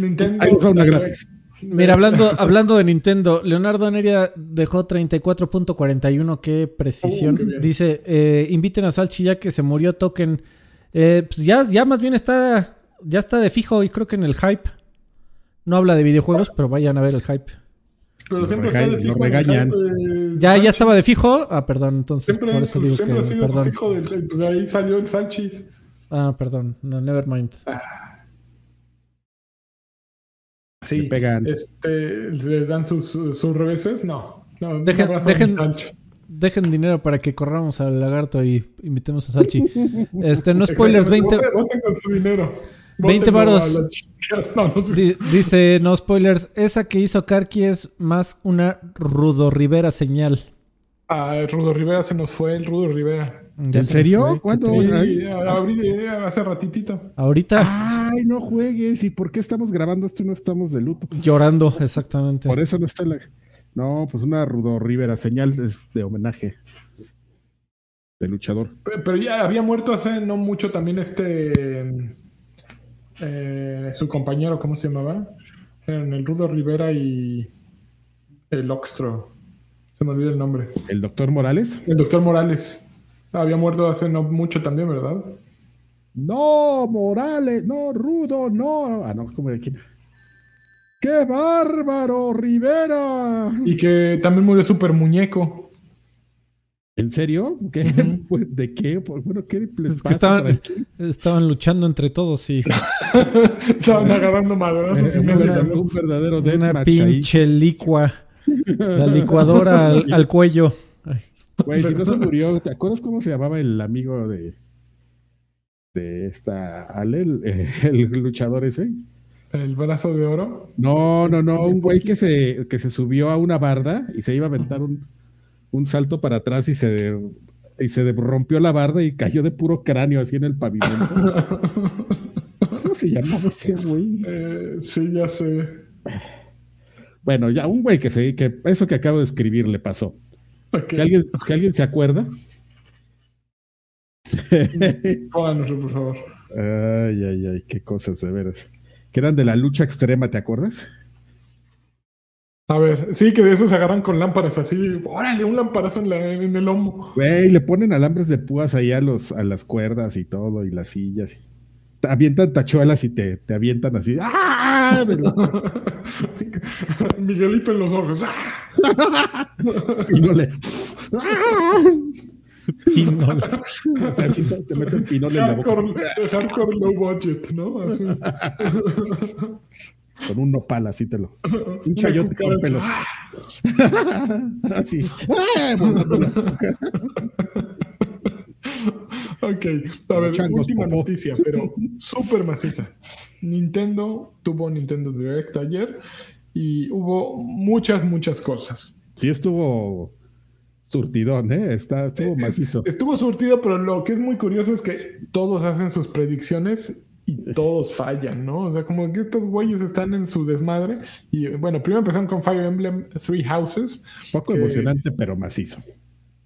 Nintendo. Mira, hablando, hablando de Nintendo, Leonardo Neria dejó 34.41, qué precisión. Uh, Dice, eh, inviten a Salchi ya que se murió Token. Eh, pues ya, ya más bien está, ya está de fijo y creo que en el hype. No habla de videojuegos, pero vayan a ver el hype. Pero siempre está de fijo. regañan. Ya, ya estaba de fijo. Ah, perdón, entonces siempre, por eso digo siempre que. ha sido perdón. de fijo del, pues ahí salió el Sanchis. Ah, perdón. No, never mind. Ah. Sí, Le pegan. Este, le dan sus, sus reveses. No, no Dejen, dejen, dejen dinero para que corramos al lagarto y invitemos a Salchi. Este, no [LAUGHS] spoilers, 20, Voten, voten con su dinero. 20 Voten varos. [LAUGHS] No, no sé. Dice, no spoilers, esa que hizo Karki es más una Rudo Rivera señal. Ah, el Rudo Rivera se nos fue, el Rudo Rivera. ¿En se serio? ¿Cuándo? Sí, hace ratitito. Ahorita Ay, no juegues. ¿Y por qué estamos grabando esto y no estamos de luto? llorando, exactamente. Por eso no está la. No, pues una Rudo Rivera, señal de, de homenaje de luchador. Pe- Pero ya había muerto hace no mucho también este. Eh, su compañero, ¿cómo se llamaba? Eran el Rudo Rivera y. El Oxtro. Se me olvida el nombre. El doctor Morales. El doctor Morales. Había muerto hace no mucho también, ¿verdad? No, Morales, no, Rudo, no. Ah, no, ¿cómo de quién? ¡Qué bárbaro, Rivera! Y que también murió Super Muñeco. ¿En serio? ¿Qué? Ujú. [LAUGHS] ¿De qué? Bueno, ¿qué les Es que pasa? estaban, luchando entre todos y [LAUGHS] Estaban agarrando madrazos y Un medio. verdadero- un verdadero una ahí. pinche licua. La licuadora [LAUGHS] al, al cuello. Ay, Güey, si no se murió, ¿te acuerdas cómo se llamaba el amigo de de esta Ale, el, eh, el luchador ese? El brazo de oro. No, no, no, un güey que se, que se subió a una barda y se iba a aventar un, un salto para atrás y se, y se rompió la barda y cayó de puro cráneo así en el pavimento. [LAUGHS] ¿Cómo se llamaba ese güey? Eh, sí, ya sé. Bueno, ya un güey que se, que eso que acabo de escribir le pasó. Ok. Si alguien, si alguien se acuerda. [LAUGHS] Pónganoslo, por favor. Ay, ay, ay, qué cosas de veras. Que eran de la lucha extrema, ¿te acuerdas? A ver, sí, que de esos se agarran con lámparas así. Órale, un lamparazo en, la- en el lomo. Güey, le ponen alambres de púas ahí a, los, a las cuerdas y todo, y las sillas. Te avientan tachuelas y te, te avientan así. ¡Ah! [LAUGHS] Miguelito en los ojos. ¡Ah! pinoles. [LAUGHS] ¡Ah! Pinol. Te, te meten pinole en la boca Hardcore, hardcore low budget, ¿no? Así. [LAUGHS] con un nopal, así te lo. [LAUGHS] Un chayote con pelos. [LAUGHS] Así. [LAUGHS] Ok, a ver, changos última popó. noticia, pero súper maciza. Nintendo tuvo Nintendo Direct ayer y hubo muchas, muchas cosas. Sí, estuvo surtidón, ¿eh? Está, estuvo macizo. Estuvo surtido, pero lo que es muy curioso es que todos hacen sus predicciones y todos fallan, ¿no? O sea, como que estos güeyes están en su desmadre. Y bueno, primero empezaron con Fire Emblem Three Houses. Poco que- emocionante, pero macizo.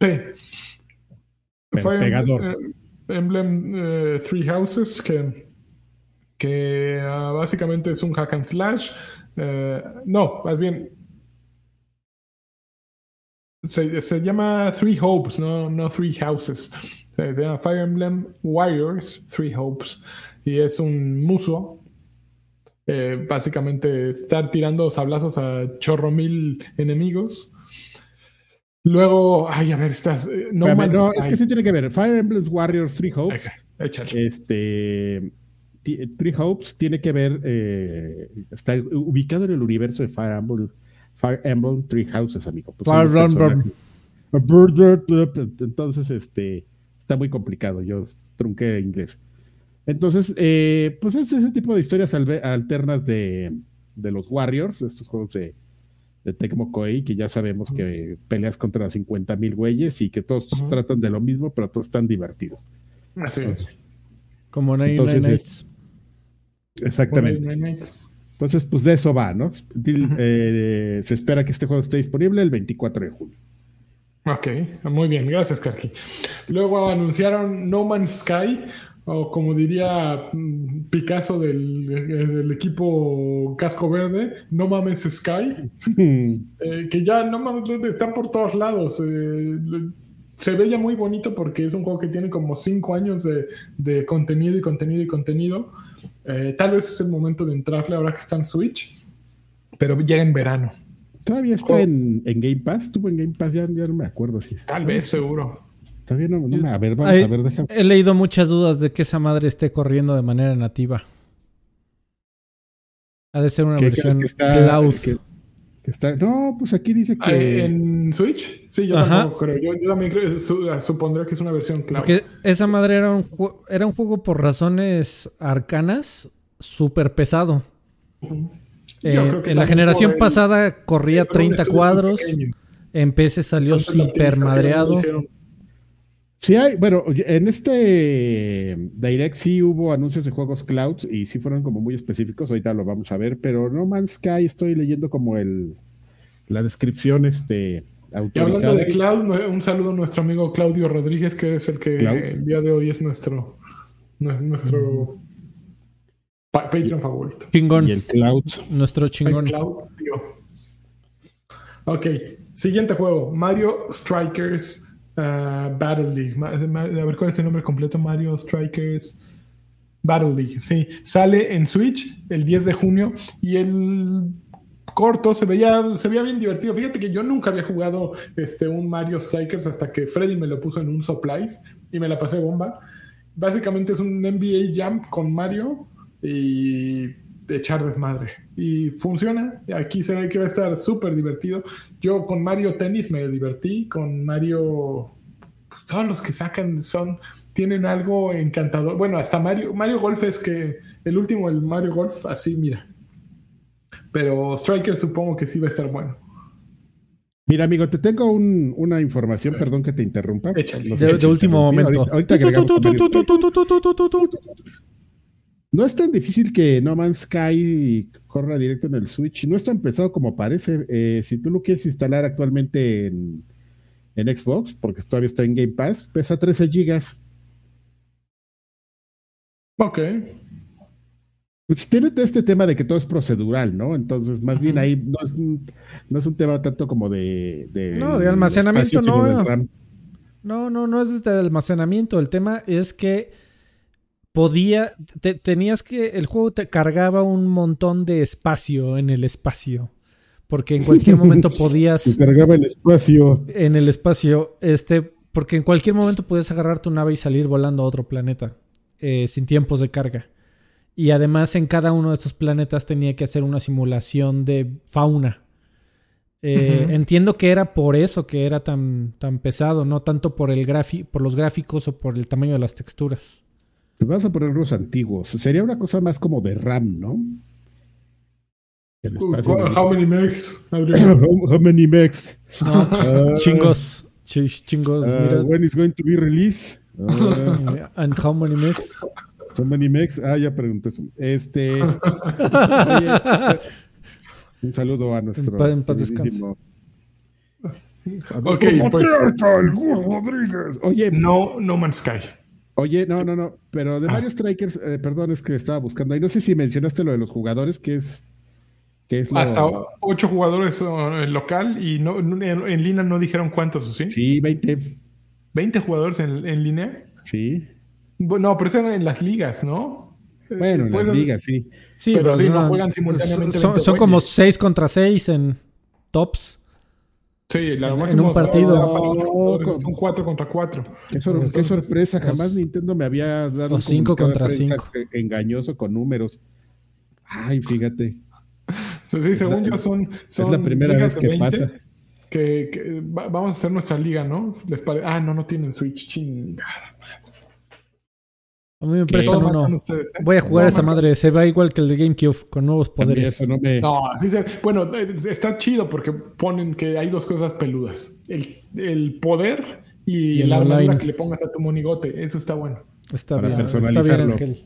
Sí. Pero Fire pegador. Emblem, eh, Emblem, eh, Three Houses, que, que ah, básicamente es un hack and slash. Eh, no, más bien. Se, se llama Three Hopes, no, no Three Houses. Se, se llama Fire Emblem Warriors Three Hopes. Y es un muso. eh, básicamente estar tirando sablazos a chorro mil enemigos. Luego, ay, a ver, estás. eh, No, Espérame, no, es que sí tiene que ver. Fire Emblem Warriors Three Hopes. Este. Three Hopes tiene que ver. eh, está ubicado en el universo de Fire Emblem. Fire Emblem Three Houses, amigo. Pues Fire Emblem. Entonces, este. Está muy complicado. Yo trunqué inglés. Entonces, eh, pues es ese tipo de historias alternas de, de los Warriors, estos juegos de, de Tecmo Koei, que ya sabemos que peleas contra 50 mil güeyes y que todos tratan de lo mismo, pero todos están divertidos. Así es. Como Nine Entonces, Nine es- Nights. Exactamente. Entonces, pues de eso va, ¿no? Dil- eh, se espera que este juego esté disponible el 24 de julio. Ok, muy bien, gracias, Karki. Luego anunciaron No Man's Sky, o como diría mm, Picasso del, del equipo Casco Verde, No Mames Sky, [LAUGHS] eh, que ya no mames, están por todos lados. eh, se ve ya muy bonito porque es un juego que tiene como 5 años de, de contenido y contenido y contenido. Eh, tal vez es el momento de entrarle ahora que está en Switch, pero llega en verano. Todavía está Juego. en, en Game Pass. Estuvo en Game Pass, ya, ya no me acuerdo. Si, Tal vez, seguro. Todavía no, no me- A ver, vamos Ay, a ver, déjame. He leído muchas dudas de que esa madre esté corriendo de manera nativa. Ha de ser una ¿Qué crees versión que está- cloud. que- que está- no, pues aquí dice Ah, que. ¿En Switch? Sí, yo Ajá. tampoco creo. Yo, yo también creo, su- supondré que es una versión cloud. Porque esa madre era un, jue- era un juego por razones arcanas súper pesado. Eh, Yo creo que en la generación pasada corría Era un 30 estudio cuadros. pequeño. En PC salió Entonces, la hiper optimización madreado. Sí hay, bueno, en este Direct sí hubo anuncios de juegos clouds y sí fueron como muy específicos, ahorita lo vamos a ver, pero No Man's Sky estoy leyendo como el la descripción este Y hablando de cloud, un saludo a nuestro amigo Claudio Rodríguez, que es el que Cloud. el día de hoy es nuestro, nue- nuestro pa- Patreon favorito. Chingón. y el cloud. Nuestro chingón. Cloud, tío. Ok, siguiente juego: Mario Strikers uh, Battle League. Ma- A ver cuál es el nombre completo: Mario Strikers Battle League. Sí, sale en Switch el 10 de junio y el corto se veía, se veía bien divertido. Fíjate que yo nunca había jugado este, un Mario Strikers hasta que Freddy me lo puso en un Supplies y me la pasé bomba. Básicamente es un NBA Jump con Mario y echar desmadre. Y funciona. Aquí se ve que va a estar súper divertido. Yo con Mario Tennis me divertí. Con Mario. pues, todos los que sacan son. Tienen algo encantador. Bueno, hasta Mario. Mario Golf es que. El último, el Mario Golf, así, mira. Pero Striker supongo que sí va a estar bueno. Mira, amigo, te tengo un- una información, perdón que te interrumpa. Échale. De, último momento. Ahorita, ahorita agregamos con Mario Strikers. No es tan difícil que No Man's Sky corra directo en el Switch. No es tan pesado como parece. Eh, si tú lo quieres instalar actualmente en, en Xbox, porque todavía está en Game Pass, pesa 13 gigas. Ok. Pues tiene este tema de que todo es procedural, ¿no? Entonces, más bien ahí no es, un, no es un tema tanto como de... no, de almacenamiento no. No, no, no es de almacenamiento. El tema es que podía, tenías que, el juego te cargaba un montón de espacio en el espacio. Porque en cualquier momento [LAUGHS] podías... Te cargaba el espacio. En el espacio, este, porque en cualquier momento podías agarrar tu nave y salir volando a otro planeta, eh, sin tiempos de carga. Y además en cada uno de estos planetas tenía que hacer una simulación de fauna. Eh, entiendo que era por eso que era tan, tan pesado, no tanto por, el por los gráficos o por el tamaño de las texturas. Vas a poner los antiguos. Sería una cosa más como de RAM, ¿no? how many megs? how, many megs? Ah. chingos. chingos. Uh, when is going to be released? and how many megs? [LAUGHS] Mex, ah, ya pregunté eso. Este. [LAUGHS] un saludo a nuestro. En, paz Ok, pues, Oye, no, no Man's Sky. Oye, no, no, no, pero de ah. Mario Strikers, eh, perdón, es que estaba buscando ahí. No sé si mencionaste lo de los jugadores, que es. Que es Hasta ocho jugadores en local y no, en, línea no dijeron cuántos, ¿sí? Sí, 20. ¿20 jugadores en, en línea? Sí. No, pero eso en las ligas, ¿no? Bueno, en las ligas, sí. Sí, pero sí, no juegan simultáneamente. Son, como 6 contra 6 en tops. Sí, la en un partido. Son 4 contra 4. Qué, sorpresa, jamás Nintendo me había dado un 5 contra 5. Engañoso con números. Ay, fíjate. Sí, según yo son, son, Es la primera vez que pasa. Que, vamos a hacer nuestra liga, ¿no? Les ah, no, no tienen Switch. Chingada. A mí me prestan uno. ¿eh? Voy a jugar esa madre. Se va igual que el de GameCube, con nuevos poderes. no, así se... Bueno, está chido porque ponen que hay dos cosas peludas. El, poder y, la armadura que le pongas a tu monigote. Eso está bueno. Está bien. Está bien, Eso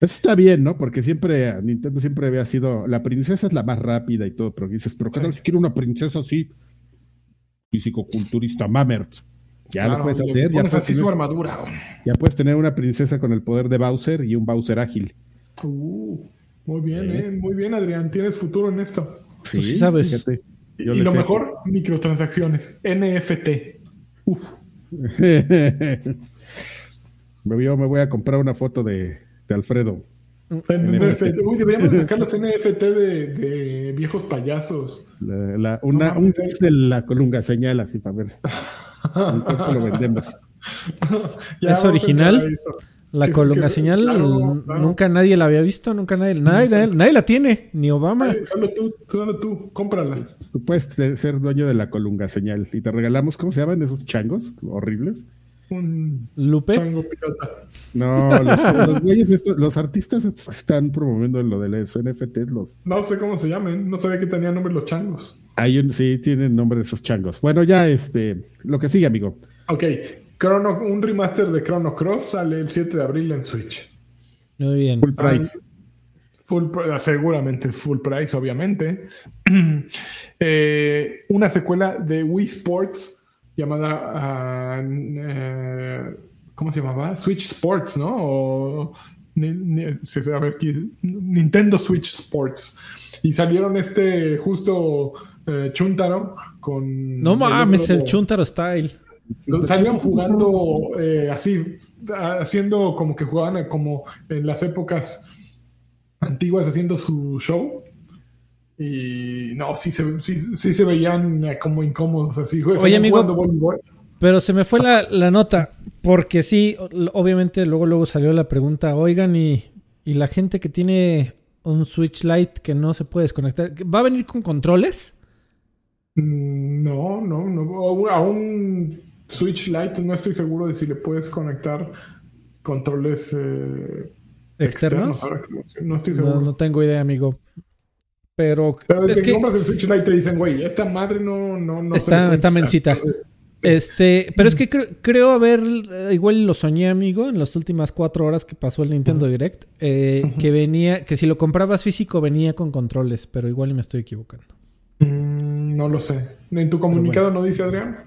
está bien, ¿no? Porque siempre, Nintendo siempre había sido, la princesa es la más rápida y todo, pero dices, pero cada vez quiero una princesa así, físico-culturista, Mamert. Ya lo puedes hacer. Ya puedes, tener, armadura. ya puedes tener una princesa con el poder de Bowser y un Bowser ágil. Uh, muy bien, eh. muy bien, Adrián. Tienes futuro en esto. Sí, sabes. y lo mejor, microtransacciones. NFT. Uf. [LAUGHS] Yo me voy a comprar una foto de, de Alfredo. Uy, deberíamos [LAUGHS] sacar los NFT de, de viejos payasos. La, una, un de la colunga señal así para ver. lo vendemos. [LAUGHS] ¿Es original? La colunga señal nunca nadie la había visto, nunca nadie, nadie, nadie, la tiene, ni Obama. solo tú, solo tú, cómprala. Tú puedes ser dueño de la colunga señal y te regalamos, ¿cómo se llaman esos changos horribles? Un Lupe. Chango pirata. No, los, [LAUGHS] güeyes estos, los artistas estos que están promoviendo lo de los NFTs, los. No sé cómo se llaman, no sabía que tenían nombre los changos. Hay un, sí, tienen nombre esos changos. Bueno, ya este, lo que sigue, amigo. Ok, Chrono, un remaster de Chrono Cross sale el 7 de abril en Switch. Muy bien. Full price. full, seguramente es full price, obviamente. [CLEARS THROAT] eh, una secuela de Wii Sports llamada, uh, ¿cómo se llamaba? Switch Sports, ¿no? O, a ver, Nintendo Switch Sports. Y salieron este justo eh, Chuntaro con... No mames, el, Chuntaro Style. Salían jugando eh, así, haciendo como que jugaban como en las épocas antiguas haciendo su show. Y no, sí se, sí, se veían eh, como incómodos así. Oye, amigo, pero se me fue la, nota, porque sí, obviamente luego, luego salió la pregunta, oigan, y, y la gente que tiene un Switch Lite que no se puede desconectar, ¿va a venir con controles? Mm, no, no, no. A un Switch Lite no estoy seguro de si le puedes conectar controles eh, externos. no, estoy seguro. no, tengo idea, amigo. Pero, es que compras el Switch Lite te dicen, güey, esta madre no, no, no está, está mencita. Este, pero es que creo, creo haber, eh, igual lo soñé, amigo, en las últimas cuatro horas que pasó el Nintendo Direct, eh, que venía, que si lo comprabas físico venía con controles, pero igual me estoy equivocando. Mm, no lo sé. ¿En tu comunicado no dice Adrián?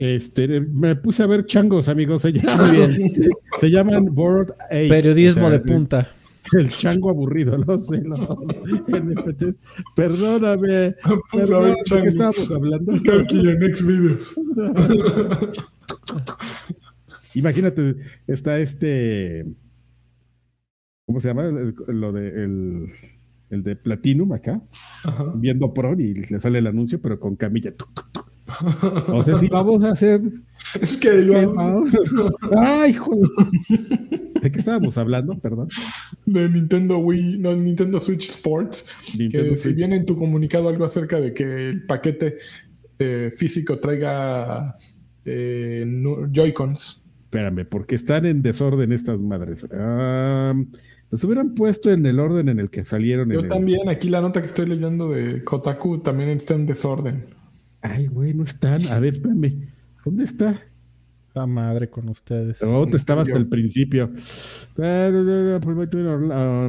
Este, me puse a ver changos, amigos. Se llaman, [LAUGHS] se llaman Board Ape. Periodismo de punta. [LAUGHS] El chango aburrido, no sé, los NFTs. Perdóname. Perdóname, ¿de qué estábamos hablando? [LAUGHS] Aquí en Next Videos. [LAUGHS] Imagínate, está este. ¿Cómo se llama? El- lo de el, el de Platinum acá, Ajá. viendo Pro y le sale el anuncio, pero con camilla. Tuc, tuc, tuc. O sea, si vamos a hacer. Es que ¡Ay, joder! ¿De qué estábamos hablando? Perdón. de Nintendo Wii, no, Nintendo Switch Sports, Nintendo que si viene en tu comunicado algo acerca de que el paquete eh, físico traiga eh, Joy-Cons. Espérame, porque están en desorden estas madres. Ah, los hubieran puesto en el orden en el que salieron. en Yo el- también, aquí la nota que estoy leyendo de Kotaku también está en desorden. Ay, güey, no están. A ver, espérame. ¿Dónde está? La madre con ustedes. No, te estaba hasta el principio.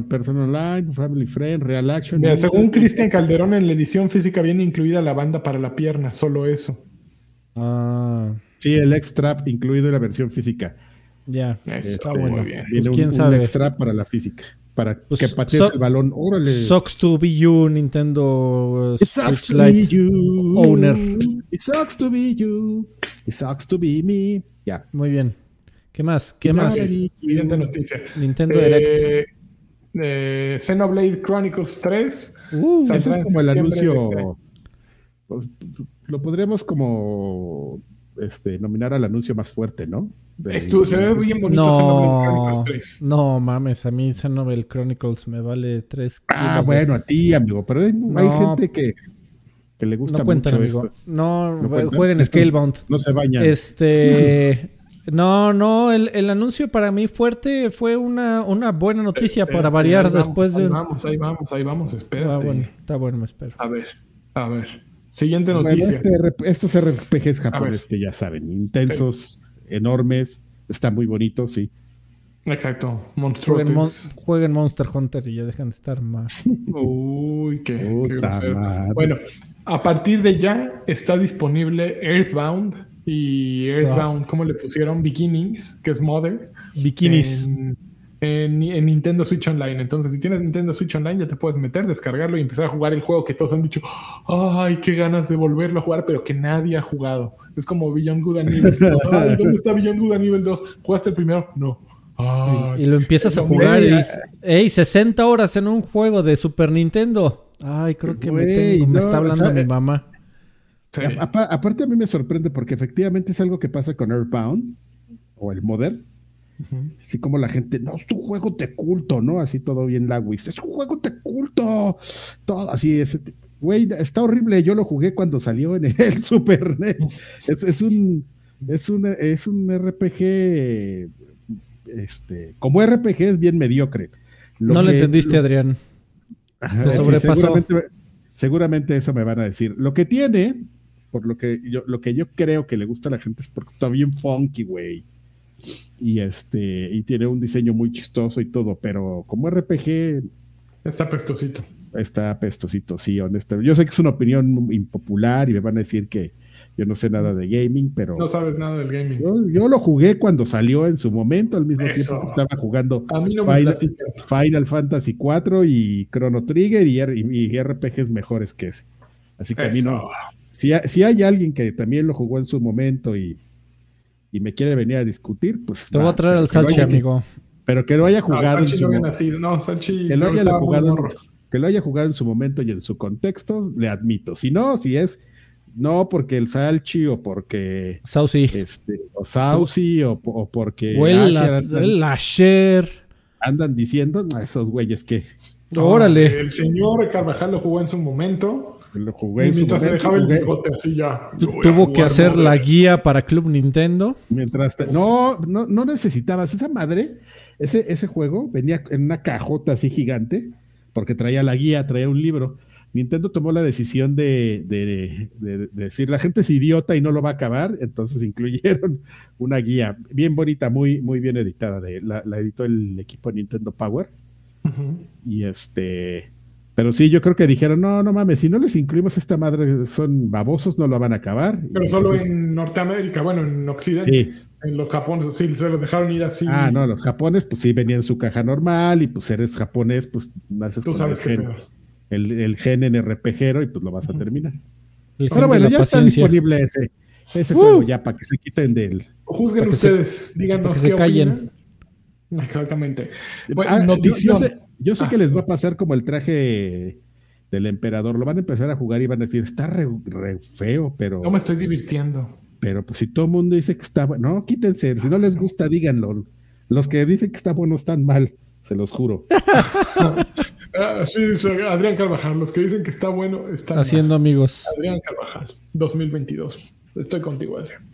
Person online, family friend, real action. Mira, según Cristian Calderón, en la edición física viene incluida la banda para la pierna, solo eso. Ah, Sí, el X-Trap incluido en la versión física. Ya. Eso Este, está muy bien. Pues, quién un, sabe. X-Trap para la física. Para Pues, que patees so- el balón. Órale. Sucks to be you, Nintendo uh, It sucks Switch to be Lite. you. owner. It sucks to be you. It sucks to be me. Ya. Muy bien. ¿Qué más? ¿Qué más? Siguiente noticia. Nintendo Eh, Direct. eh, Xenoblade Chronicles 3. Uh, Ese es como el anuncio. pues, lo podríamos como este, nominar al anuncio más fuerte, ¿no? De- Estu- se ve bien bonito Xenoblade no, Chronicles 3. no mames, a mí Xenoblade Chronicles me vale 3 kilos. Ah, de- bueno, a ti, amigo, pero hay, gente que, que le gusta no cuentan, mucho amigo. esto. No, ¿No cuentan? jueguen Scalebound. No se bañan. Este. [LAUGHS] No, no, el, el anuncio para mí fuerte fue una, una buena noticia Eh, para eh, variar vamos, después de Ahí un. vamos, ahí vamos, ahí vamos, espérate. Ah, bueno, está bueno, me espero. A ver, a ver. Siguiente Bueno, noticia. este RP estos RPGs japoneses que ya saben, intensos, enormes, está muy bonito, sí. Exacto, Jueguen. Mon- jueguen Monster Hunter y ya dejan de estar más. [LAUGHS] Uy, qué, qué Puta grosero. madre. Bueno, a partir de ya está disponible Earthbound y Earthbound, ¿cómo le pusieron? Beginnings, que es Mother. Bikinis. En, en- en Nintendo Switch Online. Entonces, si tienes Nintendo Switch Online, ya te puedes meter, descargarlo y empezar a jugar el juego que todos han dicho, ay, qué ganas de volverlo a jugar, pero que nadie ha jugado. Es como Beyond Good and Evil 2. [LAUGHS] Ay, ¿dónde está Beyond Good and Evil 2? ¿Jugaste el primero? No. Ay, Y lo empiezas a jugar y güey, dices, ¡Ey! 60 horas en un juego de Super Nintendo. Ay, creo que me, Güey, tengo- me no, está hablando o sea, mi eh, mamá. sí. A- apa- aparte a mí me sorprende porque efectivamente es algo que pasa con Earthbound o el Modern. Así como la gente, no, es un juego de culto, ¿no? Así todo bien lagüis. Es un juego de culto. Todo así, ese t- güey, está horrible. Yo lo jugué cuando salió en el [LAUGHS] Super NES. Es, es un, es un, es un RPG, este, como RPG es bien mediocre. Lo No que- entendiste, lo- Adrián. Ajá, Te sí, sobrepasó. seguramente, seguramente eso me van a decir. Lo que tiene, por lo que yo, lo que yo creo que le gusta a la gente es porque está bien funky, güey. Y este, y tiene un diseño muy chistoso y todo, pero como RPG Está pestosito. está apestosito, sí, honestamente. Yo sé que es una opinión impopular y me van a decir que yo no sé nada de gaming, pero No sabes nada del gaming. yo, yo lo jugué cuando salió en su momento, al mismo Eso. tiempo que estaba jugando no Final, Fantasy 4 y Chrono Trigger y, R- y RPGs mejores que ese. Así que a mí no. Si, si hay alguien que también lo jugó en su momento y, y me quiere venir a discutir, pues. Te voy a traer al Salchi, amigo. Pero que lo haya jugado Salchi no. No, Salchi. que lo haya jugado que lo haya jugado en su momento y en su contexto, le admito. Si no, si es no porque el Salchi o porque Saucy. este, o Saucy o, o porque O el, Asher la- andan, el Asher. andan diciendo, "No, esos güeyes que No, Órale. El señor Carvajal lo jugó en su momento. Lo jugué Y mientras se dejaba el bigote así ya. Tuvo que hacer la guía para Club Nintendo. Mientras te- no, no, no necesitabas esa madre, ese, ese juego venía en una cajota así gigante, porque traía la guía, traía un libro, Nintendo tomó la decisión de, de, de, decir la gente es idiota y no lo va a acabar, entonces incluyeron una guía bien bonita, muy, muy bien editada, de, la, editó el equipo de Nintendo Power. Y este, pero sí, yo creo que dijeron, no, no mames, si no les incluimos esta madre, son babosos, no lo van a acabar. Pero solo en Norteamérica, bueno, en Occidente. Sí. En los japoneses, sí, se los dejaron ir así. Ah, no, los japoneses, pues sí, venían en su caja normal y pues eres japonés, pues naces Tú sabes el, gen, el, el, gen en RPGero y pues lo vas a terminar. Pero bueno, ya está disponible ese, ese juego ya para que se quiten del... Juzguen ustedes, díganos qué se callen. Exactamente. Bueno, ah, yo, sé, yo sé que les va a pasar como el traje del emperador. Lo van a empezar a jugar y van a decir, está re, feo, pero. No me estoy divirtiendo. Pero pues si todo el mundo dice que está bueno, no, quítense. Si no les gusta, díganlo. Los que dicen que está bueno están mal, se los juro. [LAUGHS] Ah, sí, Adrián Carvajal. Los que dicen que está bueno están Haciendo amigos. Adrián Carvajal, 2022. Estoy contigo, Adrián.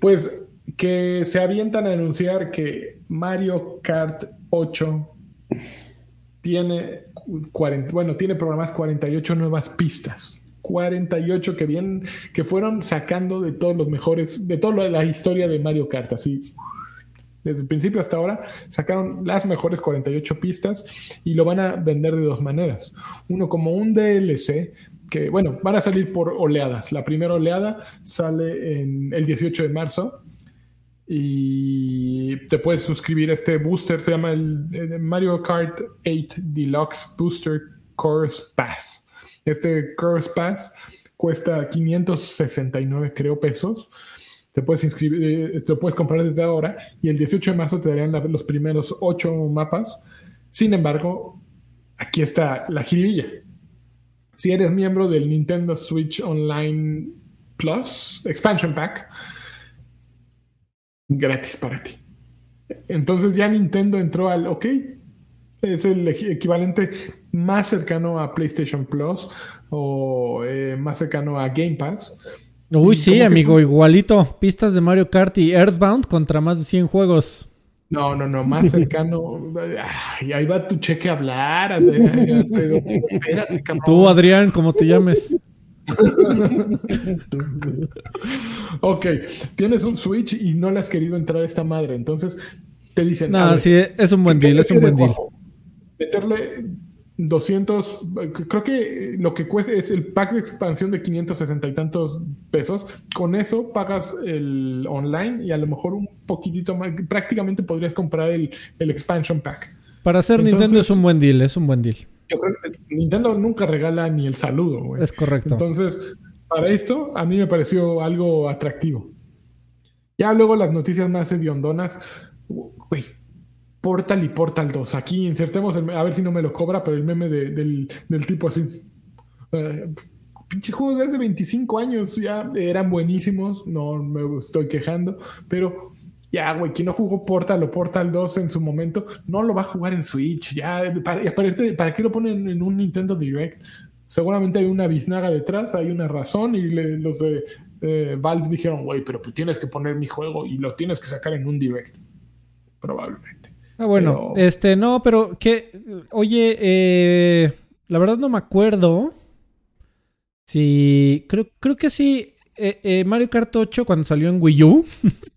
Pues que se avientan a anunciar que Mario Kart 8 tiene 40, bueno, tiene programadas 48 nuevas pistas. 48 que bien, que fueron sacando de todos los mejores, de toda la historia de Mario Kart, así. Desde el principio hasta ahora sacaron las mejores 48 pistas y lo van a vender de dos maneras. Uno como un DLC, que bueno, van a salir por oleadas. La primera oleada sale en el 18 de marzo y te puedes suscribir a este booster, se llama el, Mario Kart 8 Deluxe Booster Course Pass. Este Course Pass cuesta 569, creo, pesos. Te puedes inscribir, eh, te puedes comprar desde ahora y el 18 de marzo te darían los primeros 8 mapas. Sin embargo, aquí está la jiribilla. Si eres miembro del Nintendo Switch Online Plus Expansion Pack, gratis para ti. Entonces ya Nintendo entró al, ok, es el equivalente más cercano a PlayStation Plus o eh, más cercano a Game Pass. Uy, sí, amigo, igualito. Pistas de Mario Kart y Earthbound contra más de 100 juegos. No, no, no, más cercano. ahí va tu cheque a hablar. [LAUGHS] Tú, Adrián, como te llames. Ok, tienes un Switch y no le has querido entrar a esta madre, entonces te dicen. No, sí, es un buen deal, es un buen deal. Meterle 200, creo que lo que cuesta es el pack de expansión de 560 y tantos pesos. Con eso pagas el online y a lo mejor un poquitito más, prácticamente podrías comprar el, expansion pack. Para hacer Nintendo es un buen deal, es un buen deal. Nintendo nunca regala ni el saludo, güey. Es correcto. Entonces, para esto, a mí me pareció algo atractivo. Ya luego las noticias más hediondonas, güey, Portal y Portal 2. Aquí insertemos, a ver si no me lo cobra, pero el meme del, tipo así. Uh, pinches juegos de hace 25 años ya eran buenísimos, no me estoy quejando, pero ya, güey, quien no jugó Portal o Portal 2 en su momento, no lo va a jugar en Switch. Ya, para, este, para, qué lo ponen en un Nintendo Direct? Seguramente hay una biznaga detrás, hay una razón y los de eh, Valve dijeron, güey, pero pues tienes que poner mi juego y lo tienes que sacar en un Direct. Probablemente. Ah, bueno, este, no, pero que, oye, eh, la verdad no me acuerdo si, creo, creo que sí, eh, Mario Kart 8 cuando salió en Wii U. [LAUGHS]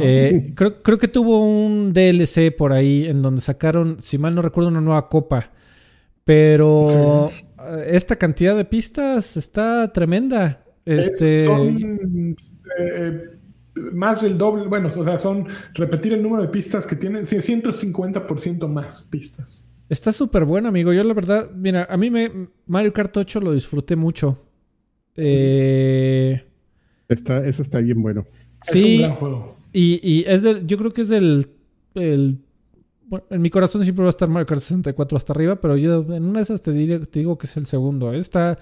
Eh, creo, creo, que tuvo un DLC por ahí en donde sacaron, si mal no recuerdo, una nueva copa. Pero eh, esta cantidad de pistas está tremenda. Este... son eh, más del doble, bueno, o sea, son repetir el número de pistas que tienen, 150% más pistas. Está súper bueno, amigo. Yo la verdad, mira, a mí me Mario Kart 8 lo disfruté mucho. Está, eso está bien bueno. Sí, es un gran juego. Y, es del, yo creo que es del. El, bueno, en mi corazón siempre va a estar Mario Kart 64 hasta arriba, pero yo en una de esas te, te digo que es el segundo. Está,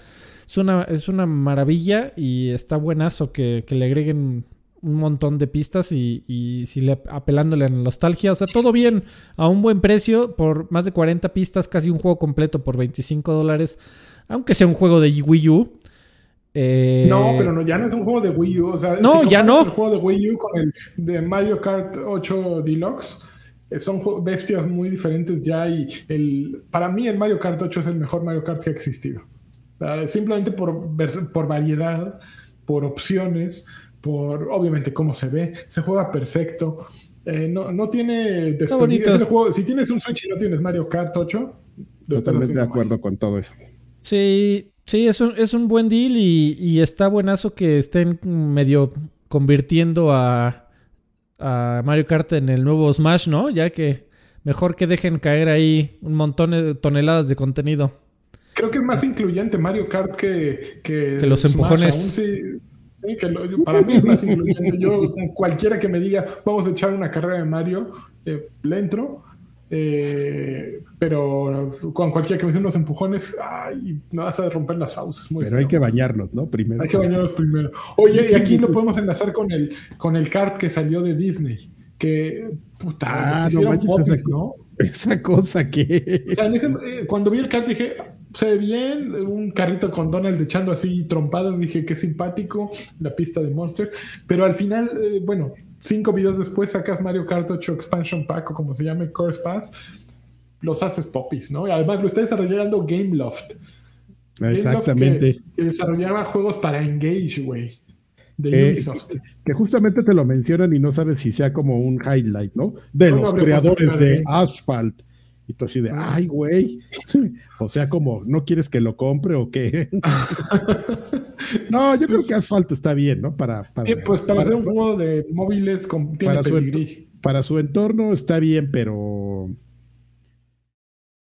es, una, es una maravilla y está buenazo que, que le agreguen un montón de pistas y, y si le apelándole a la nostalgia. O sea, todo bien a un buen precio por más de 40 pistas, casi un juego completo por 25 dólares. Aunque sea un juego de Wii U. Eh, no, pero no, ya no es un juego de Wii U. O sea, no, ya no. El juego de Wii U con el de Mario Kart 8 Deluxe eh, son bestias muy diferentes ya y el, para mí el Mario Kart 8 es el mejor Mario Kart que ha existido. simplemente por, por variedad, por opciones, por obviamente cómo se ve, se juega perfecto. Eh, no, no, tiene juego, si tienes un Switch y no tienes Mario Kart 8, totalmente de acuerdo con todo eso. Sí, sí, es un, es un buen deal y, y está buenazo que estén medio convirtiendo a, a Mario Kart en el nuevo Smash, ¿no? Ya que mejor que dejen caer ahí un montón de toneladas de contenido. Creo que es más incluyente Mario Kart que, que, los empujones. sí, para mí es más incluyente. Yo, cualquiera que me diga, vamos a echar una carrera de Mario, eh, le entro. Eh, pero con cualquiera que me dice unos empujones, ay, no vas a romper las fauces. pero hay que bañarlos, ¿no? Primero. Hay que bañarlos primero. Oye, y aquí lo podemos enlazar con el, con el kart que salió de Disney. Que, puta, ah, no, esa, ¿no? Esa cosa que. O sea, eh, cuando vi el kart dije, se ve bien, un carrito con Donald echando así trompadas, dije qué simpático, la pista de Monsters, pero al final, eh, bueno, cinco videos después sacas Mario Kart 8 Expansion Pack o como se llame, Course Pass, los haces popis, ¿no? Y además lo está desarrollando Gameloft. Exactamente. que, desarrollaba juegos para Engage, güey. De eh, Ubisoft. Que justamente te lo mencionan y no sabes si sea como un highlight, ¿no? De los creadores de Asphalt. Y tú así de, ah. ay, güey. [LAUGHS] o sea, como, ¿no quieres que lo compre o qué? [LAUGHS] no, yo creo que Asphalt está bien, ¿no? Para, pues para, hacer un juego de móviles con para su, para su entorno está bien, pero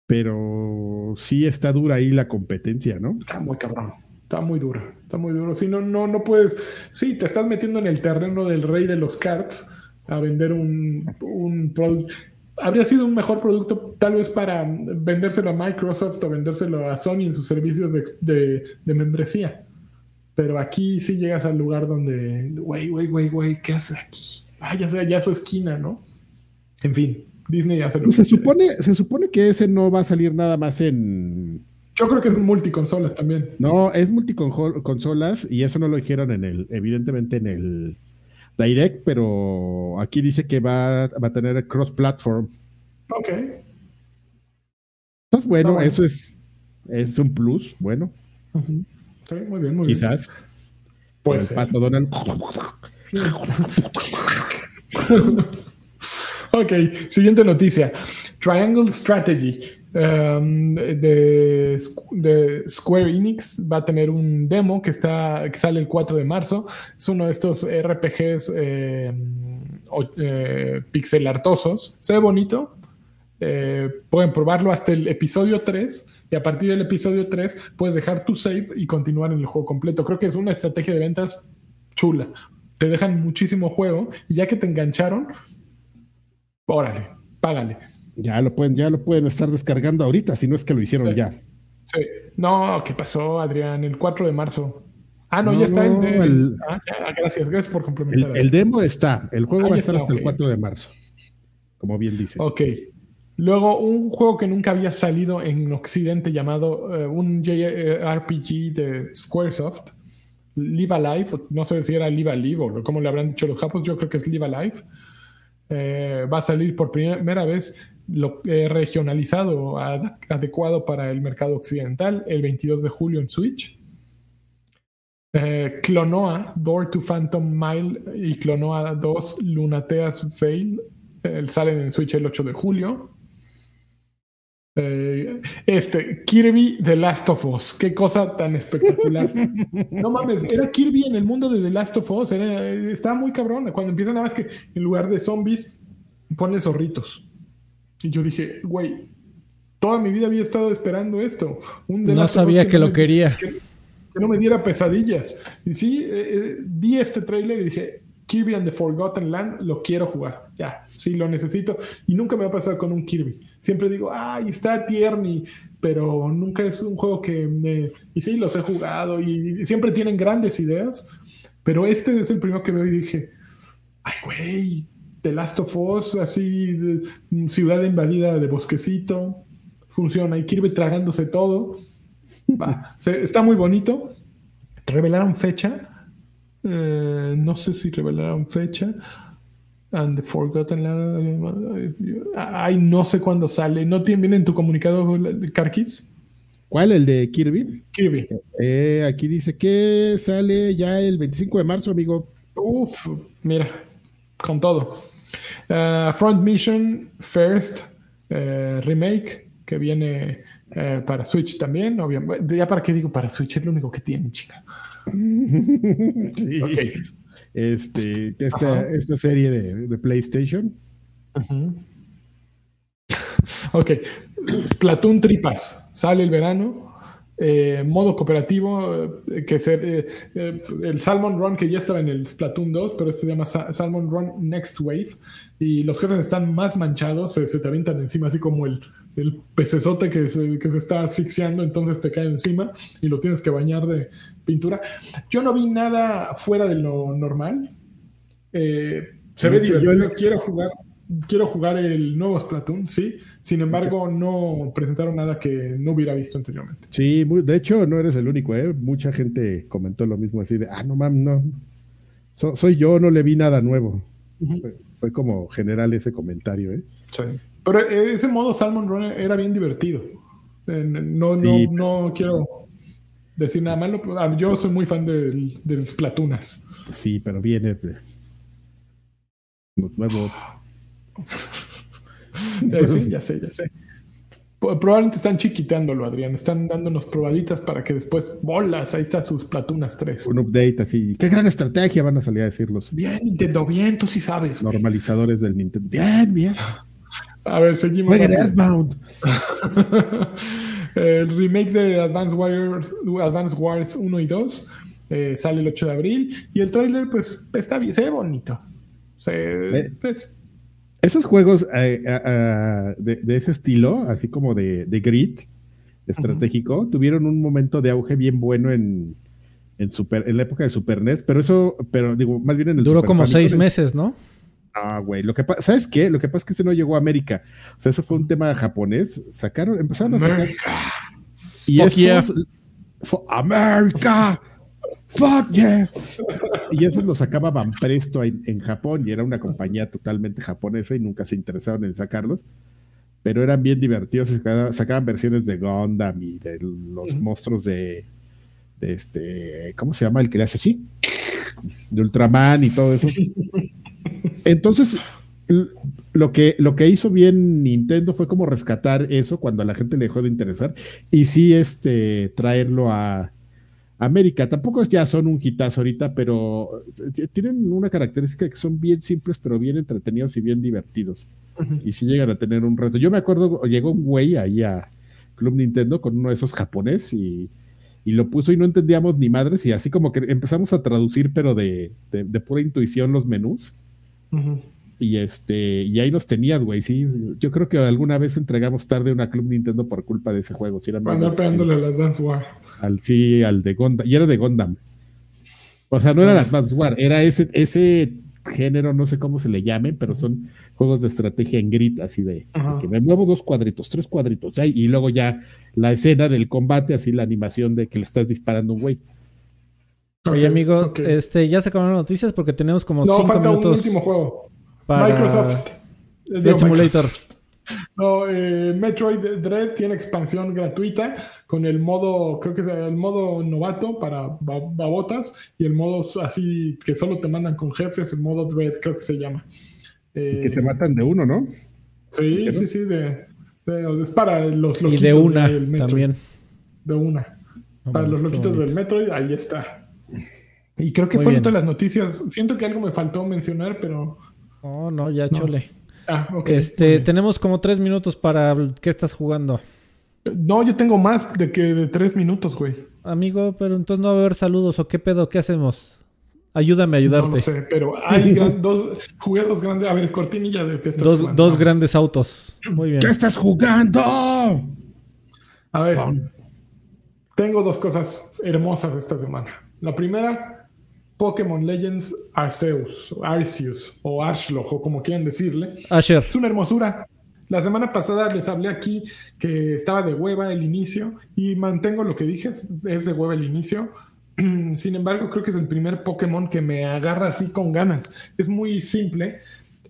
pero sí está dura ahí la competencia, ¿no? Está muy cabrón, está muy dura, está muy duro. Si no, no, no puedes, sí, te estás metiendo en el terreno del rey de los cards a vender un, un producto habría sido un mejor producto tal vez para vendérselo a Microsoft o vendérselo a Sony en sus servicios de, membresía. Pero aquí sí llegas al lugar donde, güey, güey, güey, güey, ¿qué haces aquí? Ah, ya sea, ya su esquina, ¿no? En fin, Disney ya se lo se supone, se supone que ese no va a salir nada más en. Yo creo que es multiconsolas también. No, es multiconsolas y eso no lo dijeron en el, evidentemente en el Direct, pero aquí dice que va, va a tener cross-platform. Ok. Entonces, bueno, eso es, es un plus, bueno. Sí, muy bien, muy Quizás. bien. Pues. El pato Donald. [LAUGHS] ok, siguiente noticia. Triangle Strategy Um, de, Square Enix va a tener un demo que, está, que sale el 4 de marzo. Es uno de estos RPGs eh, eh, pixel artosos. Se ve bonito. Eh, pueden probarlo hasta el episodio 3 y a partir del episodio 3 puedes dejar tu save y continuar en el juego completo. Creo que es una estrategia de ventas chula. Te dejan muchísimo juego y ya que te engancharon, órale, págale. Ya lo pueden, ya lo pueden estar descargando ahorita, si no es que lo hicieron ya. Sí. No, ¿qué pasó, Adrián? El 4 de marzo. Ah, no, ya está el, ah, gracias, gracias por complementar. El, demo está, el juego va a estar hasta el 4 de marzo, como bien dices. Ok. Luego, un juego que nunca había salido en Occidente llamado eh, un JRPG de Squaresoft, Live Alive, no sé si era Live Alive o como le habrán dicho los japos, yo creo que es Live Alive. Eh, va a salir por primera vez lo, regionalizado, adecuado para el mercado occidental, el 22 de julio en Switch. Eh, Clonoa, Door to Phantom Mile y Clonoa 2, Lunateas Fail, eh, salen en Switch el 8 de julio. Eh, este, Kirby The Last of Us, qué cosa tan espectacular. [LAUGHS] no mames, era Kirby en el mundo de The Last of Us, estaba muy cabrón. Cuando empiezan nada más que en lugar de zombies, pone zorritos. Y yo dije, güey, toda mi vida había estado esperando esto. no sabía que, lo quería. Que, no me diera pesadillas. Y sí, eh, eh, vi este tráiler y dije, Kirby and the Forgotten Land, lo quiero jugar. Ya, sí, lo necesito. Y nunca me va a pasar con un Kirby. Siempre digo, ay, está tierni, pero nunca es un juego que me... Y sí, los he jugado y siempre tienen grandes ideas, pero este es el primero que veo y dije, ay, güey, The Last of Us, así, ciudad invadida de bosquecito, funciona. Y Kirby tragándose todo. está muy bonito. Revelaron fecha. Eh, no sé si revelaron fecha. And the Forgotten Land. Ay, no sé cuándo sale. ¿No tiene, viene en tu comunicado, Carquis? ¿Cuál? ¿El de Kirby? Kirby. Eh, aquí dice que sale ya el 25 de marzo, amigo. Uf, mira, con todo. Uh, Front Mission First uh, Remake, que viene uh, para Switch también, obviamente. Ya para qué digo para Switch, es lo único que tiene, chica. [LAUGHS] sí. Okay. Este, esta, esta serie de, de PlayStation. ok. Platoon Tripas sale el verano. Eh, modo cooperativo, eh, que ser eh, el Salmon Run que ya estaba en el Splatoon 2, pero este se llama Salmon Run Next Wave. Y los jefes están más manchados, se, te avientan encima, así como el, el pecesote que se, que se está asfixiando, entonces te cae encima y lo tienes que bañar de pintura. Yo no vi nada fuera de lo normal. se ve divertido, yo quiero jugar quiero jugar el nuevo Splatoon, sí. Sin embargo, no presentaron nada que no hubiera visto anteriormente. Sí, de hecho, no eres el único, ¿eh? Mucha gente comentó lo mismo así de, ah, no mames, no. soy yo, no le vi nada nuevo. fue, como general ese comentario, ¿eh? Sí. Pero eh, ese modo Salmon Run era bien divertido. No, no, no quiero decir nada malo. Ah, yo soy muy fan del, del Splatunas. Sí, pero viene de nuevo [LAUGHS] ya sé, ya sé. Probablemente están chiquitándolo, Adrián. Están dándonos probaditas para que después bolas. Ahí está sus Platunas 3. Un update así. Qué gran estrategia van a salir a decirlos. Bien, Nintendo, bien, tú sí sabes. Normalizadores del Nintendo. Bien, bien. A ver, seguimos. Earthbound. [LAUGHS] el remake de Advance Wars, Advance Wars 1 y 2 eh, sale el 8 de abril. Y el tráiler, pues, está bien, se ve bonito. Se, pues, esos juegos eh, eh, eh, de, ese estilo, así como de, de grid estratégico, tuvieron un momento de auge bien bueno en, en, super, en la época de Super NES, pero eso, pero digo, más bien en el Duró como seis meses, ¿no? Ah, güey, lo que ¿sabes qué? Lo que pasa es que ese no llegó a América. O sea, eso fue un tema japonés. Sacaron, empezaron a sacar. Y eso. América. ¡Fuck yeah! Y eso lo sacaba Van Presto en, Japón y era una compañía totalmente japonesa y nunca se interesaron en sacarlos. Pero eran bien divertidos. Sacaban, versiones de Gundam y de los monstruos de, este. ¿Cómo se llama? El que le hace así. De Ultraman y todo eso. Entonces, lo que, lo que hizo bien Nintendo fue como rescatar eso cuando a la gente le dejó de interesar y sí este, traerlo a, América tampoco ya son un hitazo ahorita, pero eh, tienen una característica que son bien simples, pero bien entretenidos y bien divertidos. Y si llegan a tener un reto. Yo me acuerdo, llegó un güey ahí a Club Nintendo con uno de esos japonés y, lo puso y no entendíamos ni madres y así como que empezamos a traducir, pero de, pura intuición los menús. Y este, y ahí nos tenías, güey. Sí, yo creo que alguna vez entregamos tarde una Club Nintendo por culpa de ese juego. Si pegándole a las Dance War al sí, al de Gondam, y era de Gondam. O sea, no era las Advance War, era ese, ese género, no sé cómo se le llame, pero son juegos de estrategia en grit, así de que me muevo dos cuadritos, tres cuadritos, y luego ya la escena del combate, así la animación de que le estás disparando un güey. Oye, amigo, este, ya se acabaron las noticias porque tenemos como no, cinco falta minutos. Un último juego. Microsoft. Simulator. No, eh, Metroid Dread tiene expansión gratuita con el modo, creo que es el modo novato para babotas y el modo así que solo te mandan con jefes, el modo Dread creo que se llama. que te matan de uno, ¿no? Sí, sí, sí, de, es para los loquitos y de una también. De una. para los loquitos del Metroid, ahí está. Y creo que fueron todas las noticias. Siento que algo me faltó mencionar, pero... Oh, no, ya chole. Ah, Este, tenemos como tres minutos para qué estás jugando. No, yo tengo más de que de tres minutos, güey. Amigo, pero entonces no va a haber saludos o qué pedo, ¿qué hacemos? Ayúdame a ayudarte. No, sé, pero [LAUGHS] hay dos, jugué dos grandes. A ver, cortinilla de dos, dos grandes autos. Muy bien. ¿Qué estás jugando? A ver, tengo dos cosas hermosas esta semana. La primera, Pokémon Legends Arceus, Arceus o Ashlock o como quieran decirle. Asher. Es una hermosura. La semana pasada les hablé aquí que estaba de hueva el inicio y mantengo lo que dije, es de hueva el inicio. [CLEARS THROAT] Sin embargo, creo que es el primer Pokémon que me agarra así con ganas. Es muy simple.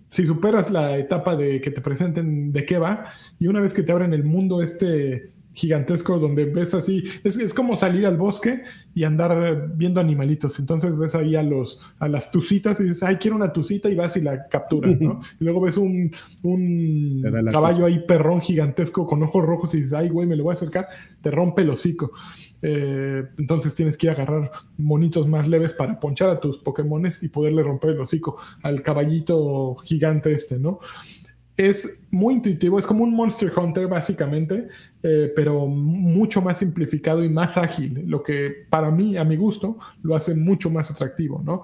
si superas la etapa de que te presenten de qué va, y una vez que te abren el mundo este gigantesco donde ves así, es, es como salir al bosque y andar viendo animalitos. Entonces ves ahí a los a las tucitas y dices, ay, quiero una tucita y vas y la capturas, ¿no? Y luego ves un, un caballo ahí perrón gigantesco con ojos rojos y dices, ay, güey, me lo voy a acercar, te rompe el hocico. Eh, entonces tienes que ir a agarrar monitos más leves para ponchar a tus Pokémones y poderle romper el hocico al caballito gigante este, ¿no? Es muy intuitivo, es como un Monster Hunter básicamente, eh, pero mucho más simplificado y más ágil, lo que para mí, a mi gusto, lo hace mucho más atractivo, ¿no?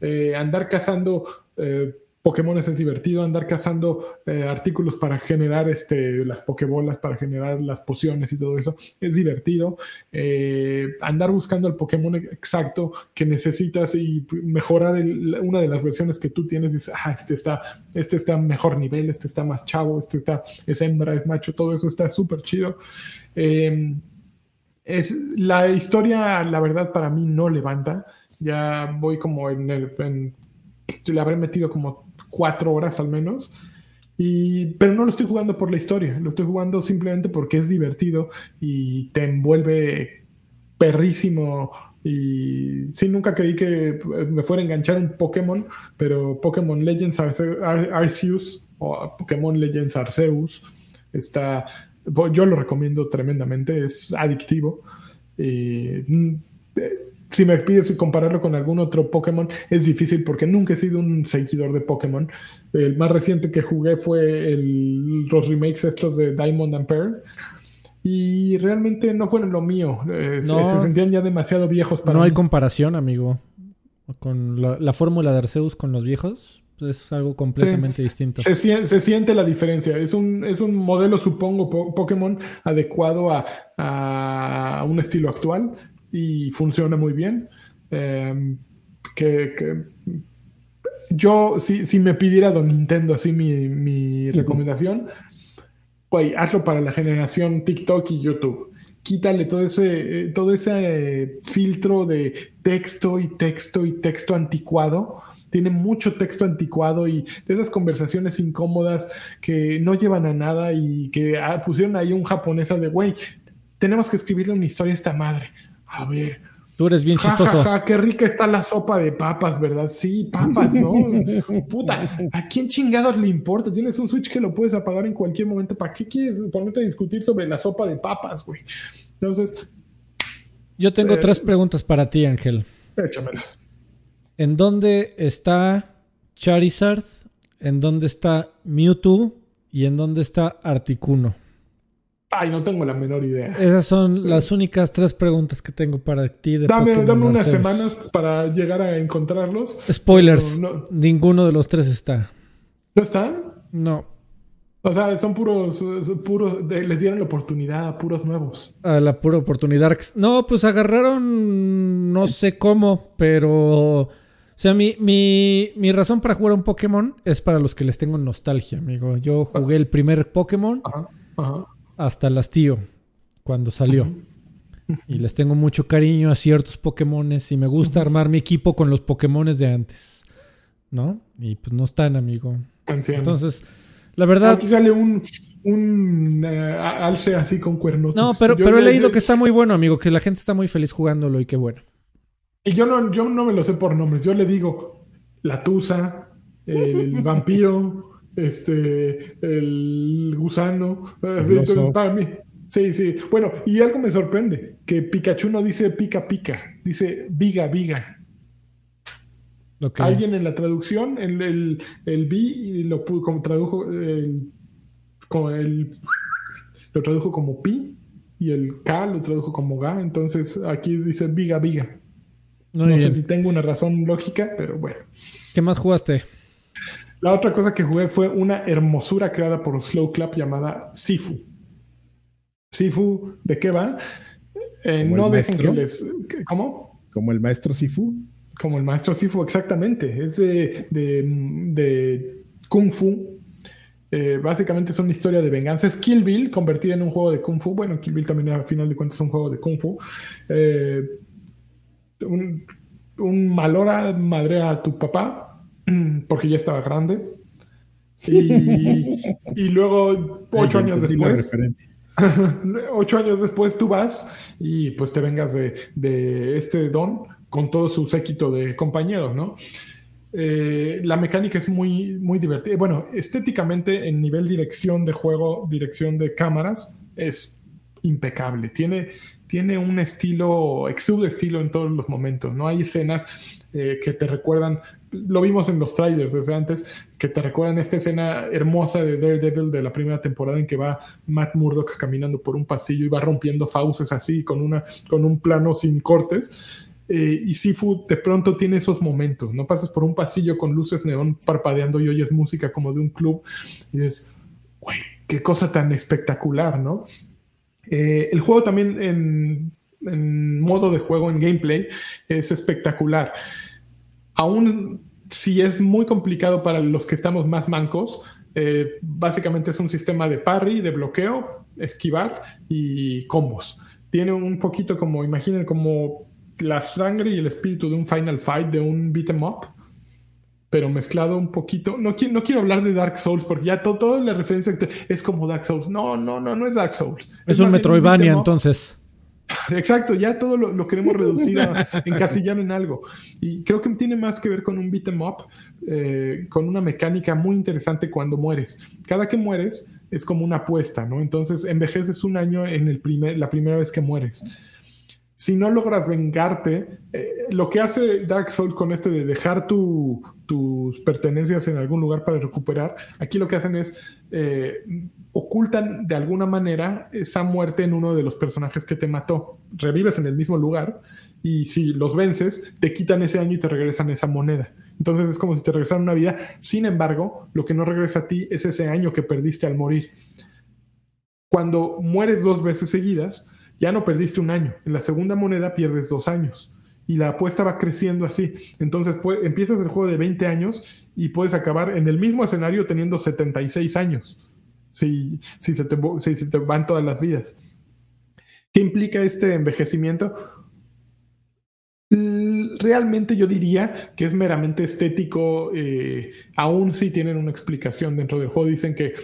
Eh, andar cazando eh, Pokémones es divertido, andar cazando eh, artículos para generar este, las Pokébolas, para generar las pociones y todo eso, es divertido. Eh, andar buscando el Pokémon exacto que necesitas y mejorar una de las versiones que tú tienes, dices, ah, este está, este está mejor nivel, este está más chavo, este está, es hembra, es macho, todo eso está súper chido. Eh, es, la historia, la verdad, para mí no levanta. Ya voy como en el. en- le habré metido como cuatro horas al menos. Y, pero no lo estoy jugando por la historia, lo estoy jugando simplemente porque es divertido y te envuelve perrísimo. Y sí, nunca creí que me fuera a enganchar un Pokémon, pero Pokémon Legends Arce- Ar- Arceus o Pokémon Legends Arceus está. Yo lo recomiendo tremendamente, es adictivo. Y, mm, eh, si me pides compararlo con algún otro Pokémon, es difícil porque nunca he sido un seguidor de Pokémon. El más reciente que jugué fue el- los remakes estos de Diamond and Pearl. Y realmente no fueron lo mío. Eh, se- No. se, sentían ya demasiado viejos para No hay comparación, amigo. Con la, la fórmula de Arceus con los viejos es algo completamente distinto. Se, sien- se siente la diferencia. Es un, es un modelo, supongo, po- Pokémon adecuado a, a un estilo actual y funciona muy bien. Eh, que, que- yo, si, si me pidiera Don Nintendo así mi, mi recomendación, güey, hazlo para la generación TikTok y YouTube. Quítale todo ese, eh, todo ese eh, filtro de texto y texto y texto anticuado. Tiene mucho texto anticuado y de esas conversaciones incómodas que no llevan a nada y que ah, pusieron ahí un japonesa de, güey, tenemos que escribirle una historia a esta madre. A ver, Tú eres bien Ja, chistoso. ja, ja, qué rica está la sopa de papas, ¿verdad? Sí, papas, ¿no? [LAUGHS] Puta, ¿a quién chingados le importa? Tienes un Switch que lo puedes apagar en cualquier momento. ¿Para qué quieres ponerte a discutir sobre la sopa de papas, güey? Entonces, Yo tengo Eh, tres preguntas para ti, Ángel. échamelas. ¿En dónde está Charizard? ¿En dónde está Mewtwo? ¿Y en dónde está Articuno? Ay, no tengo la menor idea. Esas son las únicas tres preguntas que tengo para ti. De Dame, dame unas semanas para llegar a encontrarlos. Spoilers. No, no. Ninguno de los tres está. ¿No están? No. O sea, son puros, puros, les dieron la oportunidad a puros nuevos. A la pura oportunidad. No, pues agarraron. No sé cómo, pero. O sea, mi, mi, mi razón para jugar un Pokémon es para los que les tengo nostalgia, amigo. Yo jugué el primer Pokémon Ajá, ajá. Hasta el hastío cuando salió. Y les tengo mucho cariño a ciertos Pokémones y me gusta armar mi equipo con los Pokémones de antes. ¿No? Y pues no están, amigo. Entonces, la verdad. Aquí sale un, un eh, alce así con cuernos. No, pero, Yo pero he le- leído que está muy bueno, amigo. Que la gente está muy feliz jugándolo y qué bueno. Y yo no, yo no me lo sé por nombres. Yo le digo la tusa, el [LAUGHS] vampiro, este, el gusano. [LAUGHS] El. Para mí. Sí, sí. Bueno, y algo me sorprende, que Pikachu no dice pica pica, dice viga viga. Alguien en la traducción, el, el, el vi lo como tradujo el, como el- [LAUGHS] lo tradujo como pi y el K lo tradujo como ga, entonces aquí dice viga viga. Muy no bien. sé si tengo una razón lógica, pero bueno. ¿Qué más jugaste? La otra cosa que jugué fue una hermosura creada por Slow Clap llamada Sifu. Sifu, ¿de qué va? Eh, ¿Como no dejen que maestro? les... ¿Cómo? Como el maestro Sifu. Como el maestro Sifu, exactamente. Es de, de, de Kung Fu. Eh, básicamente es una historia de venganza. Es Kill Bill convertida en un juego de Kung Fu. Bueno, Kill Bill también al final de cuentas es un juego de Kung Fu. Eh, un, un malora madrea a tu papá [CLEARS THROAT] porque ya estaba grande. Y, [LAUGHS] y luego, ocho años después, [LAUGHS] ocho años después tú vas y pues te vengas de, de este don con todo su séquito de compañeros, ¿no? Eh, la mecánica es muy, muy divertida. Bueno, estéticamente, en nivel dirección de juego, dirección de cámaras, es impecable. Tiene, tiene un estilo, exude estilo en todos los momentos. No hay escenas eh, que te recuerdan, lo vimos en los trailers desde antes, que te recuerdan esta escena hermosa de Daredevil de la primera temporada en que va Matt Murdock caminando por un pasillo y va rompiendo fauces así con, una, con un plano sin cortes eh, y Seafood de pronto tiene esos momentos, ¿no? Pasas por un pasillo con luces neón parpadeando y oyes música como de un club y dices, güey, qué cosa tan espectacular, ¿no? Eh, el juego también en, en, modo de juego, en gameplay, es espectacular. Aún si es muy complicado para los que estamos más mancos, eh, básicamente es un sistema de parry, de bloqueo, esquivar y combos. Tiene un poquito como, imaginen, como la sangre y el espíritu de un Final Fight, de un beat em up, pero mezclado un poquito. No, quiero, no quiero hablar de Dark Souls porque ya todo, la referencia es como Dark Souls. No, no, no, no es Dark Souls. Es, un Metroidvania entonces. [LAUGHS] Exacto, ya todo lo, queremos reducir a [LAUGHS] encasillar en algo. Y creo que tiene más que ver con un beat em up, eh, con una mecánica muy interesante cuando mueres. Cada que mueres es como una apuesta, ¿no? Entonces envejeces un año en el primer, la primera vez que mueres si no logras vengarte, eh, lo que hace Dark Souls con este de dejar tus pertenencias en algún lugar para recuperar, aquí lo que hacen es eh, ocultan de alguna manera esa muerte en uno de los personajes que te mató. Revives en el mismo lugar y si los vences, te quitan ese año y te regresan esa moneda. Entonces es como si te regresaran una vida. Sin embargo, lo que no regresa a ti es ese año que perdiste al morir. Cuando mueres dos veces seguidas, ya no perdiste un año. En la segunda moneda pierdes dos años. Y la apuesta va creciendo así. Entonces empiezas el juego de 20 años y puedes acabar en el mismo escenario teniendo 76 años. Si, si, se, te, si, te van todas las vidas. ¿Qué implica este envejecimiento? realmente yo diría que es meramente estético, eh, aún si tienen una explicación dentro del juego. Dicen que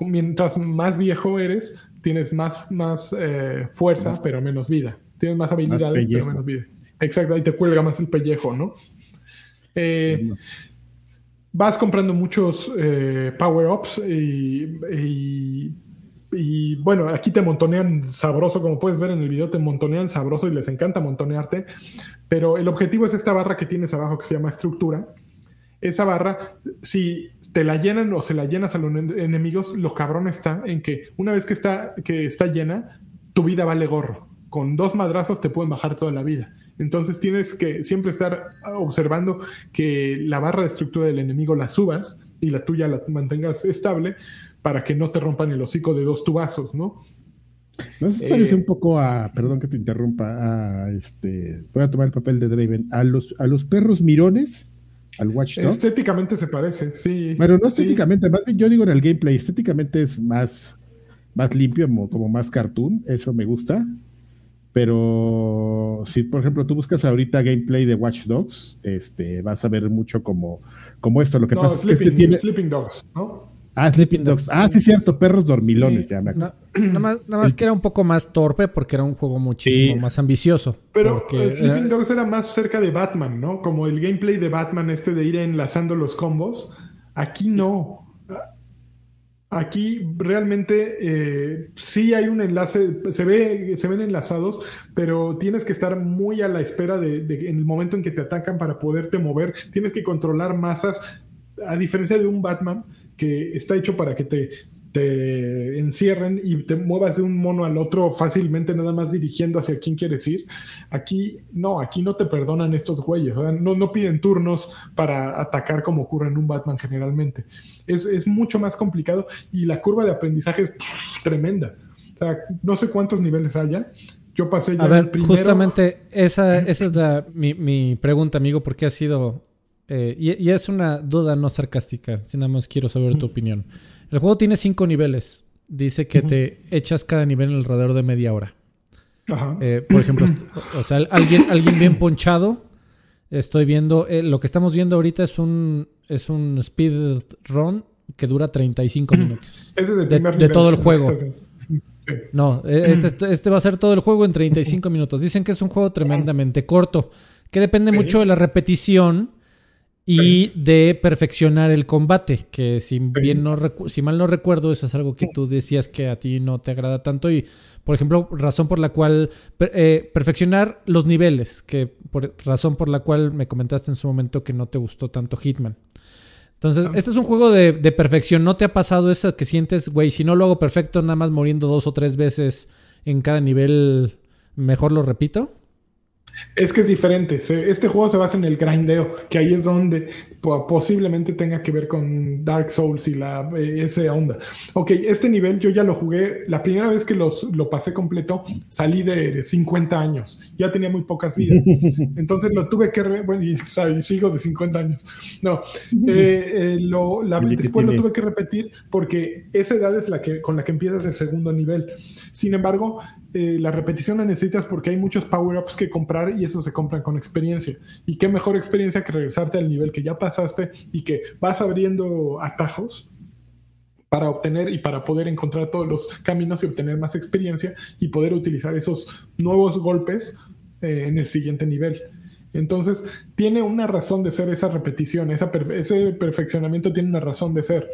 mientras más viejo eres, tienes más, más eh, fuerza, pero menos vida. Tienes más habilidades, pero menos vida. Exacto, ahí te cuelga más el pellejo, ¿no? Eh, vas comprando muchos eh, power-ups y, y, bueno, aquí te montonean sabroso, como puedes ver en el video, te montonean sabroso y les encanta montonearte, pero el objetivo es esta barra que tienes abajo que se llama estructura. Esa barra, si te la llenan o se la llenas a los enemigos, lo cabrón está en que una vez que está, que está llena, tu vida vale gorro. Con dos madrazos te pueden bajar toda la vida. Entonces tienes que siempre estar observando que la barra de estructura del enemigo la subas y la tuya la mantengas estable para que no te rompan el hocico de dos tubazos, ¿no? No se parece eh, un poco a, perdón que te interrumpa, a este, voy a tomar el papel de Draven, a los, a los perros mirones al Watch Estéticamente se parece, sí. Pero no estéticamente, más bien yo digo en el gameplay, estéticamente es más, más limpio, como, más cartoon, eso me gusta. Pero si, por ejemplo, tú buscas ahorita gameplay de Watch Dogs, este, vas a ver mucho como, como esto. Lo que pasa es que este tiene. Sleeping Dogs, ¿no? Ah, Sleeping Dogs. Ah, sí, cierto, perros dormilones, ya me [CLEARS THROAT] nada más, que era un poco más torpe porque era un juego muchísimo más ambicioso. Pero Sleeping Dogs era más cerca de Batman, ¿no? Como el gameplay de Batman, este de ir enlazando los combos. Aquí no. Aquí realmente eh, sí hay un enlace, se, ve, se ven enlazados, pero tienes que estar muy a la espera de, de, en el momento en que te atacan para poderte mover. Tienes que controlar masas, a diferencia de un Batman que está hecho para que te, te encierren y te muevas de un mono al otro fácilmente, nada más dirigiendo hacia quién quieres ir. Aquí no, aquí no te perdonan estos güeyes, no, no piden turnos para atacar como ocurre en un Batman generalmente. Es, es mucho más complicado y la curva de aprendizaje es tremenda. O sea, no sé cuántos niveles haya. Yo pasé ya A ver, justamente esa, esa es la, mi, mi pregunta, amigo, porque ha sido eh, y, es una duda no sarcástica, si nada más quiero saber tu opinión. El juego tiene cinco niveles. Dice que te echas cada nivel en alrededor de media hora. Eh, por ejemplo, [CLEARS THROAT] o sea, alguien, alguien bien ponchado. Estoy viendo, eh, lo que estamos viendo ahorita es un, es un speed run que dura 35 minutos. Ese es el De, primer de nivel, todo el juego. viendo. No, eh, este, este va a ser todo el juego en 35 minutos. Dicen que es un juego tremendamente corto, que depende mucho de la repetición y de perfeccionar el combate, que si bien no si mal no recuerdo, eso es algo que tú decías que a ti no te agrada tanto y por ejemplo, razón por la cual eh, perfeccionar los niveles, que por razón por la cual me comentaste en su momento que no te gustó tanto Hitman. Entonces, este es un juego de, de perfección. ¿No te ha pasado eso que sientes, güey, si no lo hago perfecto, nada más muriendo dos o tres veces en cada nivel, mejor lo repito? Es que es diferente. Este juego se basa en el grindeo, que ahí es donde po- posiblemente tenga que ver con Dark Souls y la, eh, esa onda. Ok, este nivel yo ya lo jugué. La primera vez que los, lo pasé completo, salí de 50 años. Ya tenía muy pocas vidas. [LAUGHS] Entonces lo tuve que... re- bueno, y, y sigo de 50 años. No, eh, eh, lo- la- después lo tuve que repetir porque esa edad es la que, con la que empiezas el segundo nivel. Sin embargo, eh, la repetición la necesitas porque hay muchos power-ups que comprar y eso se compran con experiencia. Y qué mejor experiencia que regresarte al nivel que ya pasaste y que vas abriendo atajos para obtener y para poder encontrar todos los caminos y obtener más experiencia y poder utilizar esos nuevos golpes eh, en el siguiente nivel. Entonces, tiene una razón de ser esa repetición, esa ese perfeccionamiento tiene una razón de ser.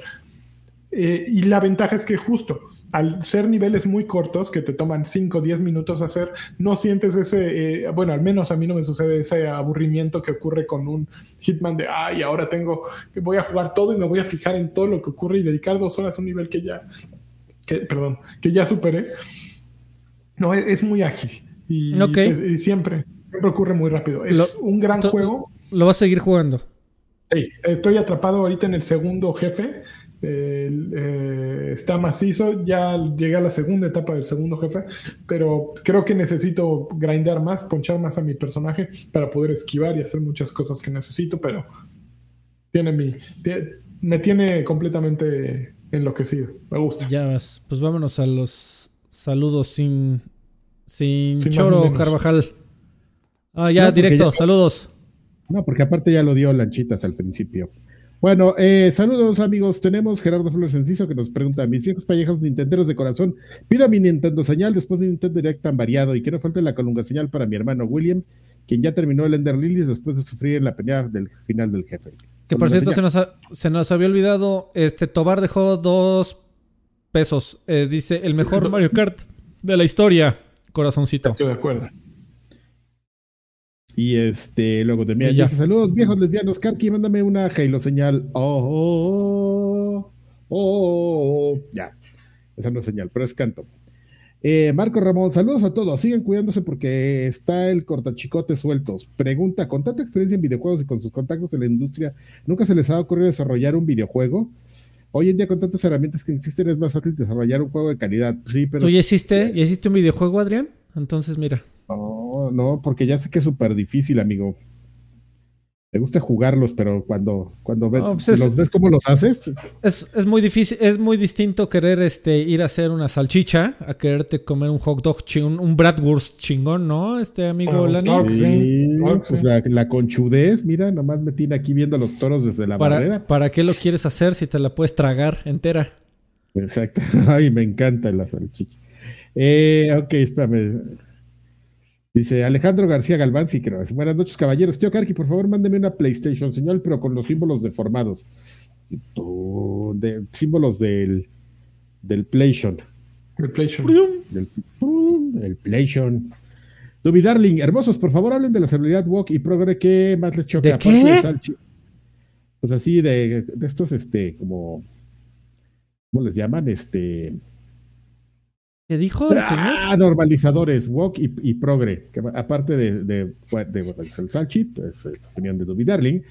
Eh, y la ventaja es que justo al ser niveles muy cortos que te toman 5 o 10 minutos hacer, no sientes ese, eh, bueno, al menos a mí no me sucede ese aburrimiento que ocurre con un Hitman de, ay, ahora tengo, que voy a jugar todo y me voy a fijar en todo lo que ocurre y dedicar dos horas a un nivel que ya, que, perdón, que ya superé. No, es, es muy ágil y, Ok. se- y siempre, siempre ocurre muy rápido. Es Lo- un gran juego. Lo vas a seguir jugando. Sí, estoy atrapado ahorita en el segundo jefe. El, eh, está macizo, ya llegué a la segunda etapa del segundo jefe, pero creo que necesito grindar más, ponchar más a mi personaje para poder esquivar y hacer muchas cosas que necesito, pero tiene mi, me tiene completamente enloquecido, me gusta. Ya vas. Pues vámonos a los saludos sin, sin, choro. Carvajal. Ah, ya, No, directo. ya- Saludos. No, porque aparte ya lo dio Lanchitas al principio. Bueno, eh, saludos amigos. Tenemos Gerardo Flores Enciso que nos pregunta: Mis viejos pallejos nintenderos de corazón, pido a mi Nintendo señal después de un Nintendo Direct tan variado y que no falte la colunga señal para mi hermano William, quien ya terminó el Ender Lilies después de sufrir en la pelea del final del jefe. Que por cierto, se nos, ha- se nos había olvidado. Este Tobar dejó dos pesos. Eh, dice el mejor [LAUGHS] Mario Kart de la historia. Corazoncito. Estoy de acuerdo. Y este, luego de mí Y ya. dice: Saludos viejos lesbianos. Karki, mándame una Halo señal. Oh, oh, oh, oh, oh. Ya, esa no es señal, pero es canto. Eh, Marco Ramón, saludos a todos. Sigan cuidándose porque está el cortachicote sueltos. Pregunta: con tanta experiencia en videojuegos y con sus contactos en la industria, ¿nunca se les ha ocurrido desarrollar un videojuego? Hoy en día, con tantas herramientas que existen, es más fácil desarrollar un juego de calidad. Sí, pero. ¿Tú ya hiciste, ya hiciste un videojuego, Adrián? Entonces, mira. No, no, porque ya sé que es súper difícil, amigo. Me gusta jugarlos, pero cuando, cuando ves, No, pues es- los ves cómo los haces, Es, es muy difícil, es muy distinto querer este ir a hacer una salchicha a quererte comer un hot dog chingón, un bratwurst chingón, ¿no? Este amigo Ah, Lani. pues sí. la, la conchudez, mira, nomás me tiene aquí viendo los toros desde la ¿Para, barrera. ¿Para qué lo quieres hacer si te la puedes tragar entera? Exacto. [LAUGHS] Ay, me encanta la salchicha. Eh, ok, espérame. Dice Alejandro García Galván, sí creo. Buenas noches, caballeros. Tío Karki, por favor, mándeme una PlayStation señal, pero con los símbolos deformados. De, símbolos del, del PlayStation. El PlayStation. Del, el PlayStation. Duby Darling, hermosos, por favor, hablen de la celebridad Walk y Progre. ¿Qué más les choca? ¿De qué? Pues así, de, de estos, este, como. ¿Cómo les llaman? Este. ¿Qué dijo el señor? Ah, normalizadores, Walk y, y Progre. Que, aparte de, de, de, de el Salchi, es, es opinión de Duby Darling.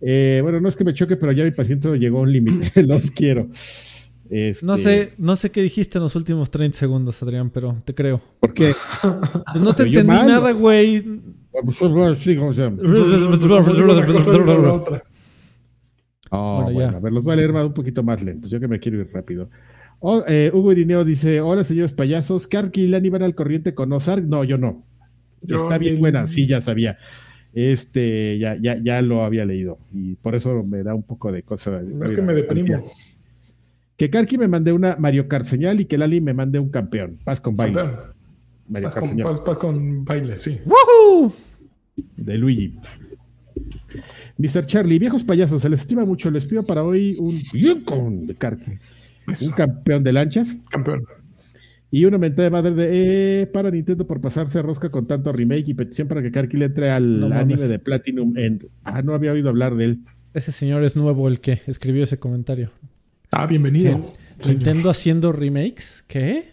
Eh, bueno, no es que me choque, pero ya mi paciente llegó a un límite. [LAUGHS] Los quiero. Este, No sé, no sé qué dijiste en los últimos 30 segundos, Adrián, pero te creo. ¿Por qué? Pues [LAUGHS] no te Pero entendí nada, güey. Sí, ¿cómo se llama? [LAUGHS] Oh, Bueno, bueno, a ver, los voy a leer más un poquito más lentos. Yo que me quiero ir rápido. Oh, eh, Hugo Irineo dice: Hola, señores payasos. ¿Karki y Lani van al corriente con Ozark? No, yo no. Yo Está bien buena, sí, ya sabía. Este, ya, ya, ya lo había leído. Y por eso me da un poco de cosa. No es que me deprimo. Que Karki me mande una Mario Kart señal y que Lali me mande un campeón. Paz con baile. Campeón. Mario Paz Kart con, señal. paz- paz con baile, sí. ¡Woohoo! De Luigi. Mr. Charlie, viejos payasos, se les estima mucho. Les pido para hoy un Yukon de Karki. Un campeón de lanchas Campeón. y una mentada de madre de eh, para Nintendo por pasarse rosca con tanto remake y petición para que Karki le entre al No mames. anime de Platinum End. Ah, no había oído hablar de él. Ese señor es nuevo el que escribió ese comentario. Ah, bienvenido. ¿Nintendo haciendo remakes? ¿Qué? [LAUGHS]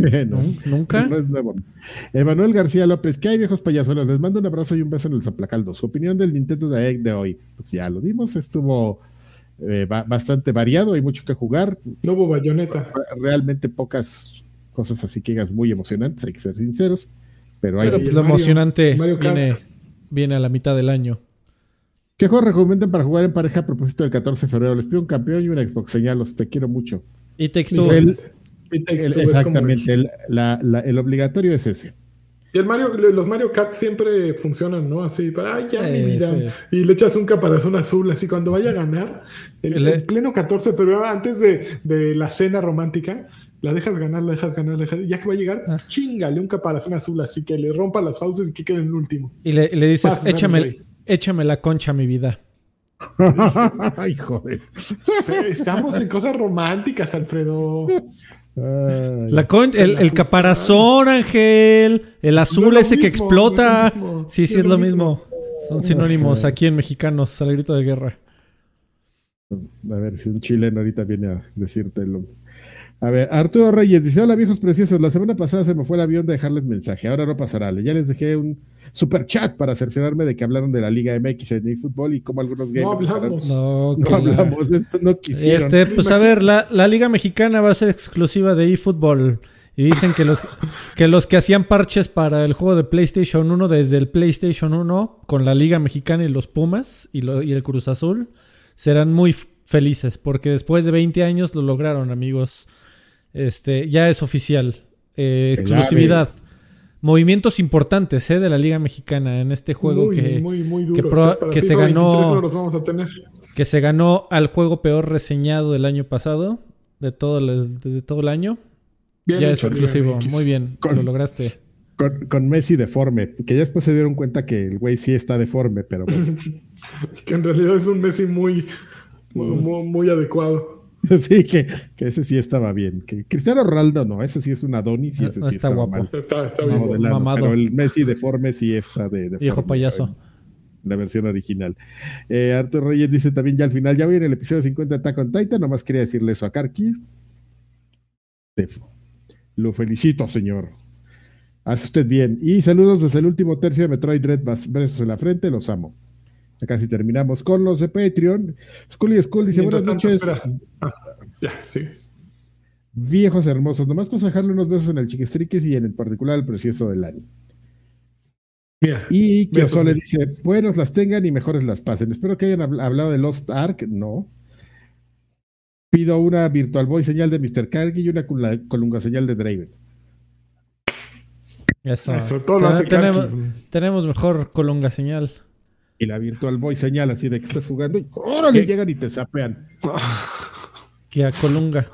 No. ¿Nun- ¿Nunca? No es nuevo. Emanuel García López, ¿qué hay viejos payasolos? Les mando un abrazo y un beso en el zaplacaldo. Su opinión del Nintendo Direct de hoy. Pues ya lo dimos, estuvo eh, ba- bastante variado, hay mucho que jugar. No hubo bayoneta. Realmente pocas cosas así que digas muy emocionantes, hay que ser sinceros. Pero hay. Pero pues el lo Mario- emocionante Mario viene, viene a la mitad del año. ¿Qué juegos recomiendan para jugar en pareja a propósito del 14 de febrero? Les pido un campeón y una Xbox señalos, te quiero mucho. Y el- como exactamente, el, la- la- el obligatorio es ese. Y el Mario, los Mario Kart siempre funcionan, ¿no? Así, para, ay, ya Sí, mi vida. sí. Y le echas un caparazón azul, así cuando vaya a ganar, el, El- el pleno 14 de febrero, antes de, de la cena romántica, la dejas ganar, la dejas ganar, la dejas, ya que va a llegar, Ah. chingale un caparazón azul, así que le rompa las fauces y que quede en el último. Y le, le dices, échame, échame la concha, mi vida. [LAUGHS] Ay, joder. Estamos en cosas románticas, Alfredo. Ay. La con- el, el caparazón, Ángel. El azul No es lo ese que mismo, explota. no mismo, sí, sí, no es lo mismo. Son sinónimos aquí en mexicanos al grito de guerra. A ver si un chileno ahorita viene a decírtelo. A ver, Arturo Reyes dice: Hola viejos preciosos, la semana pasada se me fue el avión de dejarles mensaje, ahora no pasará. Ya les dejé un super chat para cerciorarme de que hablaron de la Liga MX en eFootball y cómo algunos gays No hablamos. No, No hablamos, esto no quisieron. Este, pues a ver, la, la Liga Mexicana va a ser exclusiva de eFootball. Y dicen que los, [LAUGHS] que los que hacían parches para el juego de PlayStation 1 desde el PlayStation 1 con la Liga Mexicana y los Pumas y, lo- y el Cruz Azul serán muy felices porque después de 20 años lo lograron, amigos. Este, ya es oficial. Eh, exclusividad. Movimientos importantes eh, de la Liga Mexicana en este juego muy, que, muy, muy duro. que pro- para que se FIFA 23 ganó- no los vamos a tener. que se ganó al juego peor reseñado del año pasado, de todo, el- de todo el año. Bien ya hecho, es exclusivo. Muy bien, Con- lo lograste. Con, con Messi deforme, que ya después se dieron cuenta que el güey sí está deforme, pero [LAUGHS] bueno. Que en realidad es un Messi muy, muy, muy- muy adecuado. [LAUGHS] sí, que, que ese sí estaba bien. Que Cristiano Ronaldo no, ese sí es un Adonis y No, ese no sí está estaba guapo. mal. Está, está No, bien. modelado, mamado. Pero el Messi deforme sí está de, deforme, Viejo payaso. en La versión original. Eh, Arturo Reyes dice también ya al final, ya voy en el episodio 50 de Attack on Titan, nomás quería decirle eso a Karki. Lo felicito, señor. Hace usted bien. Y saludos desde el último tercio de Metroid Dread, Bas- besos en la frente, los amo. Ya casi terminamos con los de Patreon. Scully School dice, Mientras buenas tanto, noches. Ah, ya, sí. Viejos hermosos, nomás para dejarle unos besos en el chiquistriquis y en el particular el precioso del año. Mira, Y que le dice, buenos las tengan y mejores las pasen. Espero que hayan habl- hablado de Lost Ark, no. Pido una Virtual Boy señal de Mr. Cargy y una col- colunga señal de Draven. Eso. eso, todo lo hace tenemos, tenemos mejor colonga señal. Y la Virtual Boy señal así de que estás jugando y órale, ¿Qué? llegan y te sapean. Que a colunga.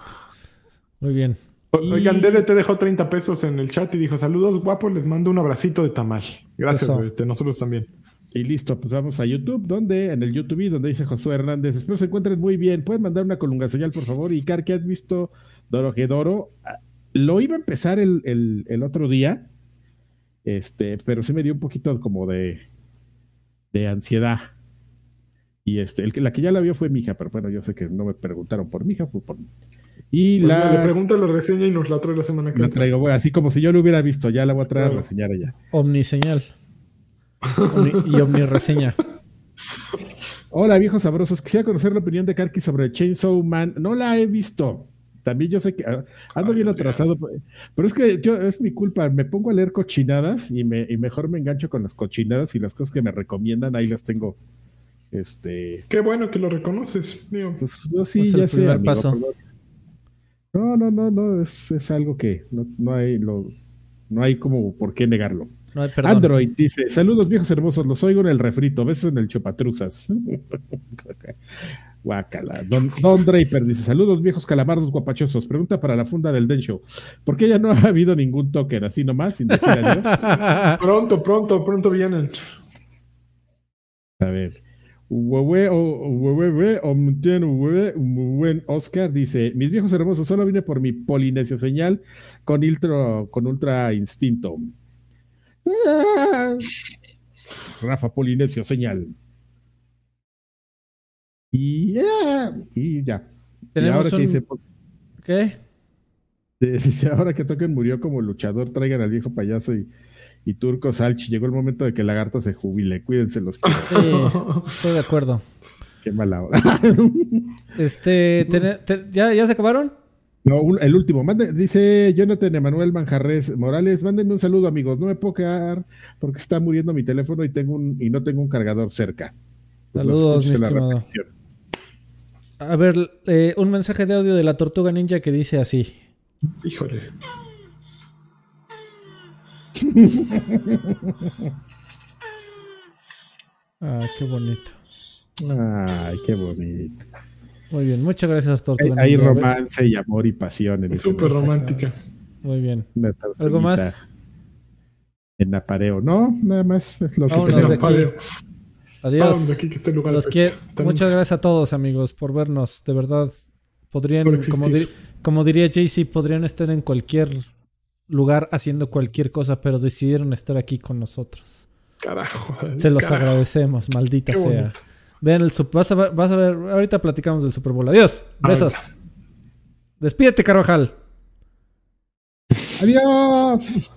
Muy bien. Oigan, Dede te dejó 30 pesos en el chat y dijo: Saludos guapos, les mando un abracito de tamal. Gracias, Eso. Dede, nosotros también. Y listo, pues vamos a YouTube, donde en el YouTube, donde dice Josué Hernández, espero se encuentren muy bien. ¿Pueden mandar una colunga señal, por favor? Y Car, ¿qué has visto Dorojedoro? Ah, Lo iba a empezar el, el- el otro día, este, pero sí me dio un poquito como de, de ansiedad. Y este, el que, la que ya la vio fue mi hija, pero bueno, yo sé que no me preguntaron por mi hija, fue por mí. Y Pues, le la, pregunta la reseña y nos la trae la semana que la entra. traigo, bueno, así como si yo lo hubiera visto, ya la voy a traer a Claro. reseñar ella. Omniseñal. [LAUGHS] Omni- y omnireseña. Hola, viejos sabrosos. Quisiera conocer la opinión de Karki sobre Chainsaw Man. No la he visto. También yo sé que ah, ando Ay, bien atrasado, pero es que yo es mi culpa. Me pongo a leer cochinadas y, me, y mejor me engancho con las cochinadas y las cosas que me recomiendan, ahí las tengo. Este, Qué bueno que lo reconoces, mío. pues yo sí, ya sé. amigo, paso. No, no, no, no, es, es algo que no, no hay, lo, no hay como por qué negarlo. No hay perdón. Android dice: Saludos viejos hermosos, los oigo en el refrito, besos en el chupatruzas. [LAUGHS] Guacala. Don, Don, Draper dice: Saludos, viejos calamardos guapachosos. Pregunta para la funda del Den Show: ¿Por qué ya no [LAUGHS] ha habido ningún token así nomás, sin decir adiós? [LAUGHS] pronto, pronto, pronto vienen. A ver. Oscar dice: Mis viejos hermosos, solo vine por mi polinesio señal con, con ultra instinto. Rafa Polinesio, señal. Y, y ya. Y ahora que dice, pues, ¿Qué? [LAUGHS] Dice, ahora que Token murió como luchador, traigan al viejo payaso y, y Turco Salchi. Llegó el momento de que el lagarto se jubile. Cuídense los que. estoy de acuerdo. Qué mala hora. [LAUGHS] este, ¿ya, ¿ya se acabaron? No, el último. dice Jonathan Emanuel Manjarres Morales, mándenme un saludo, amigos. No me puedo quedar porque está muriendo mi teléfono y tengo un, y no tengo un cargador cerca. Pues Saludos, mi estimado. A ver, eh, un mensaje de audio de la tortuga ninja que dice así. Híjole. [LAUGHS] ah, qué bonito. Ay, qué bonito. Muy bien, muchas gracias, Tortuga. Hay, hay romance y amor y pasión en Súper romántica. Muy bien. ¿Algo más? En apareo. No, nada más es lo que tenemos. Adiós. Este muchas gracias a todos, amigos, por vernos. De verdad, podrían, como, como diría Jaycee, podrían estar en cualquier lugar haciendo cualquier cosa, pero decidieron estar aquí con nosotros. Carajo. [LAUGHS] Se los agradecemos, maldita sea. Vean el vas a, ver, vas a ver, ahorita platicamos del Super Bowl. Adiós. Besos. Despídete, Carvajal. Adiós.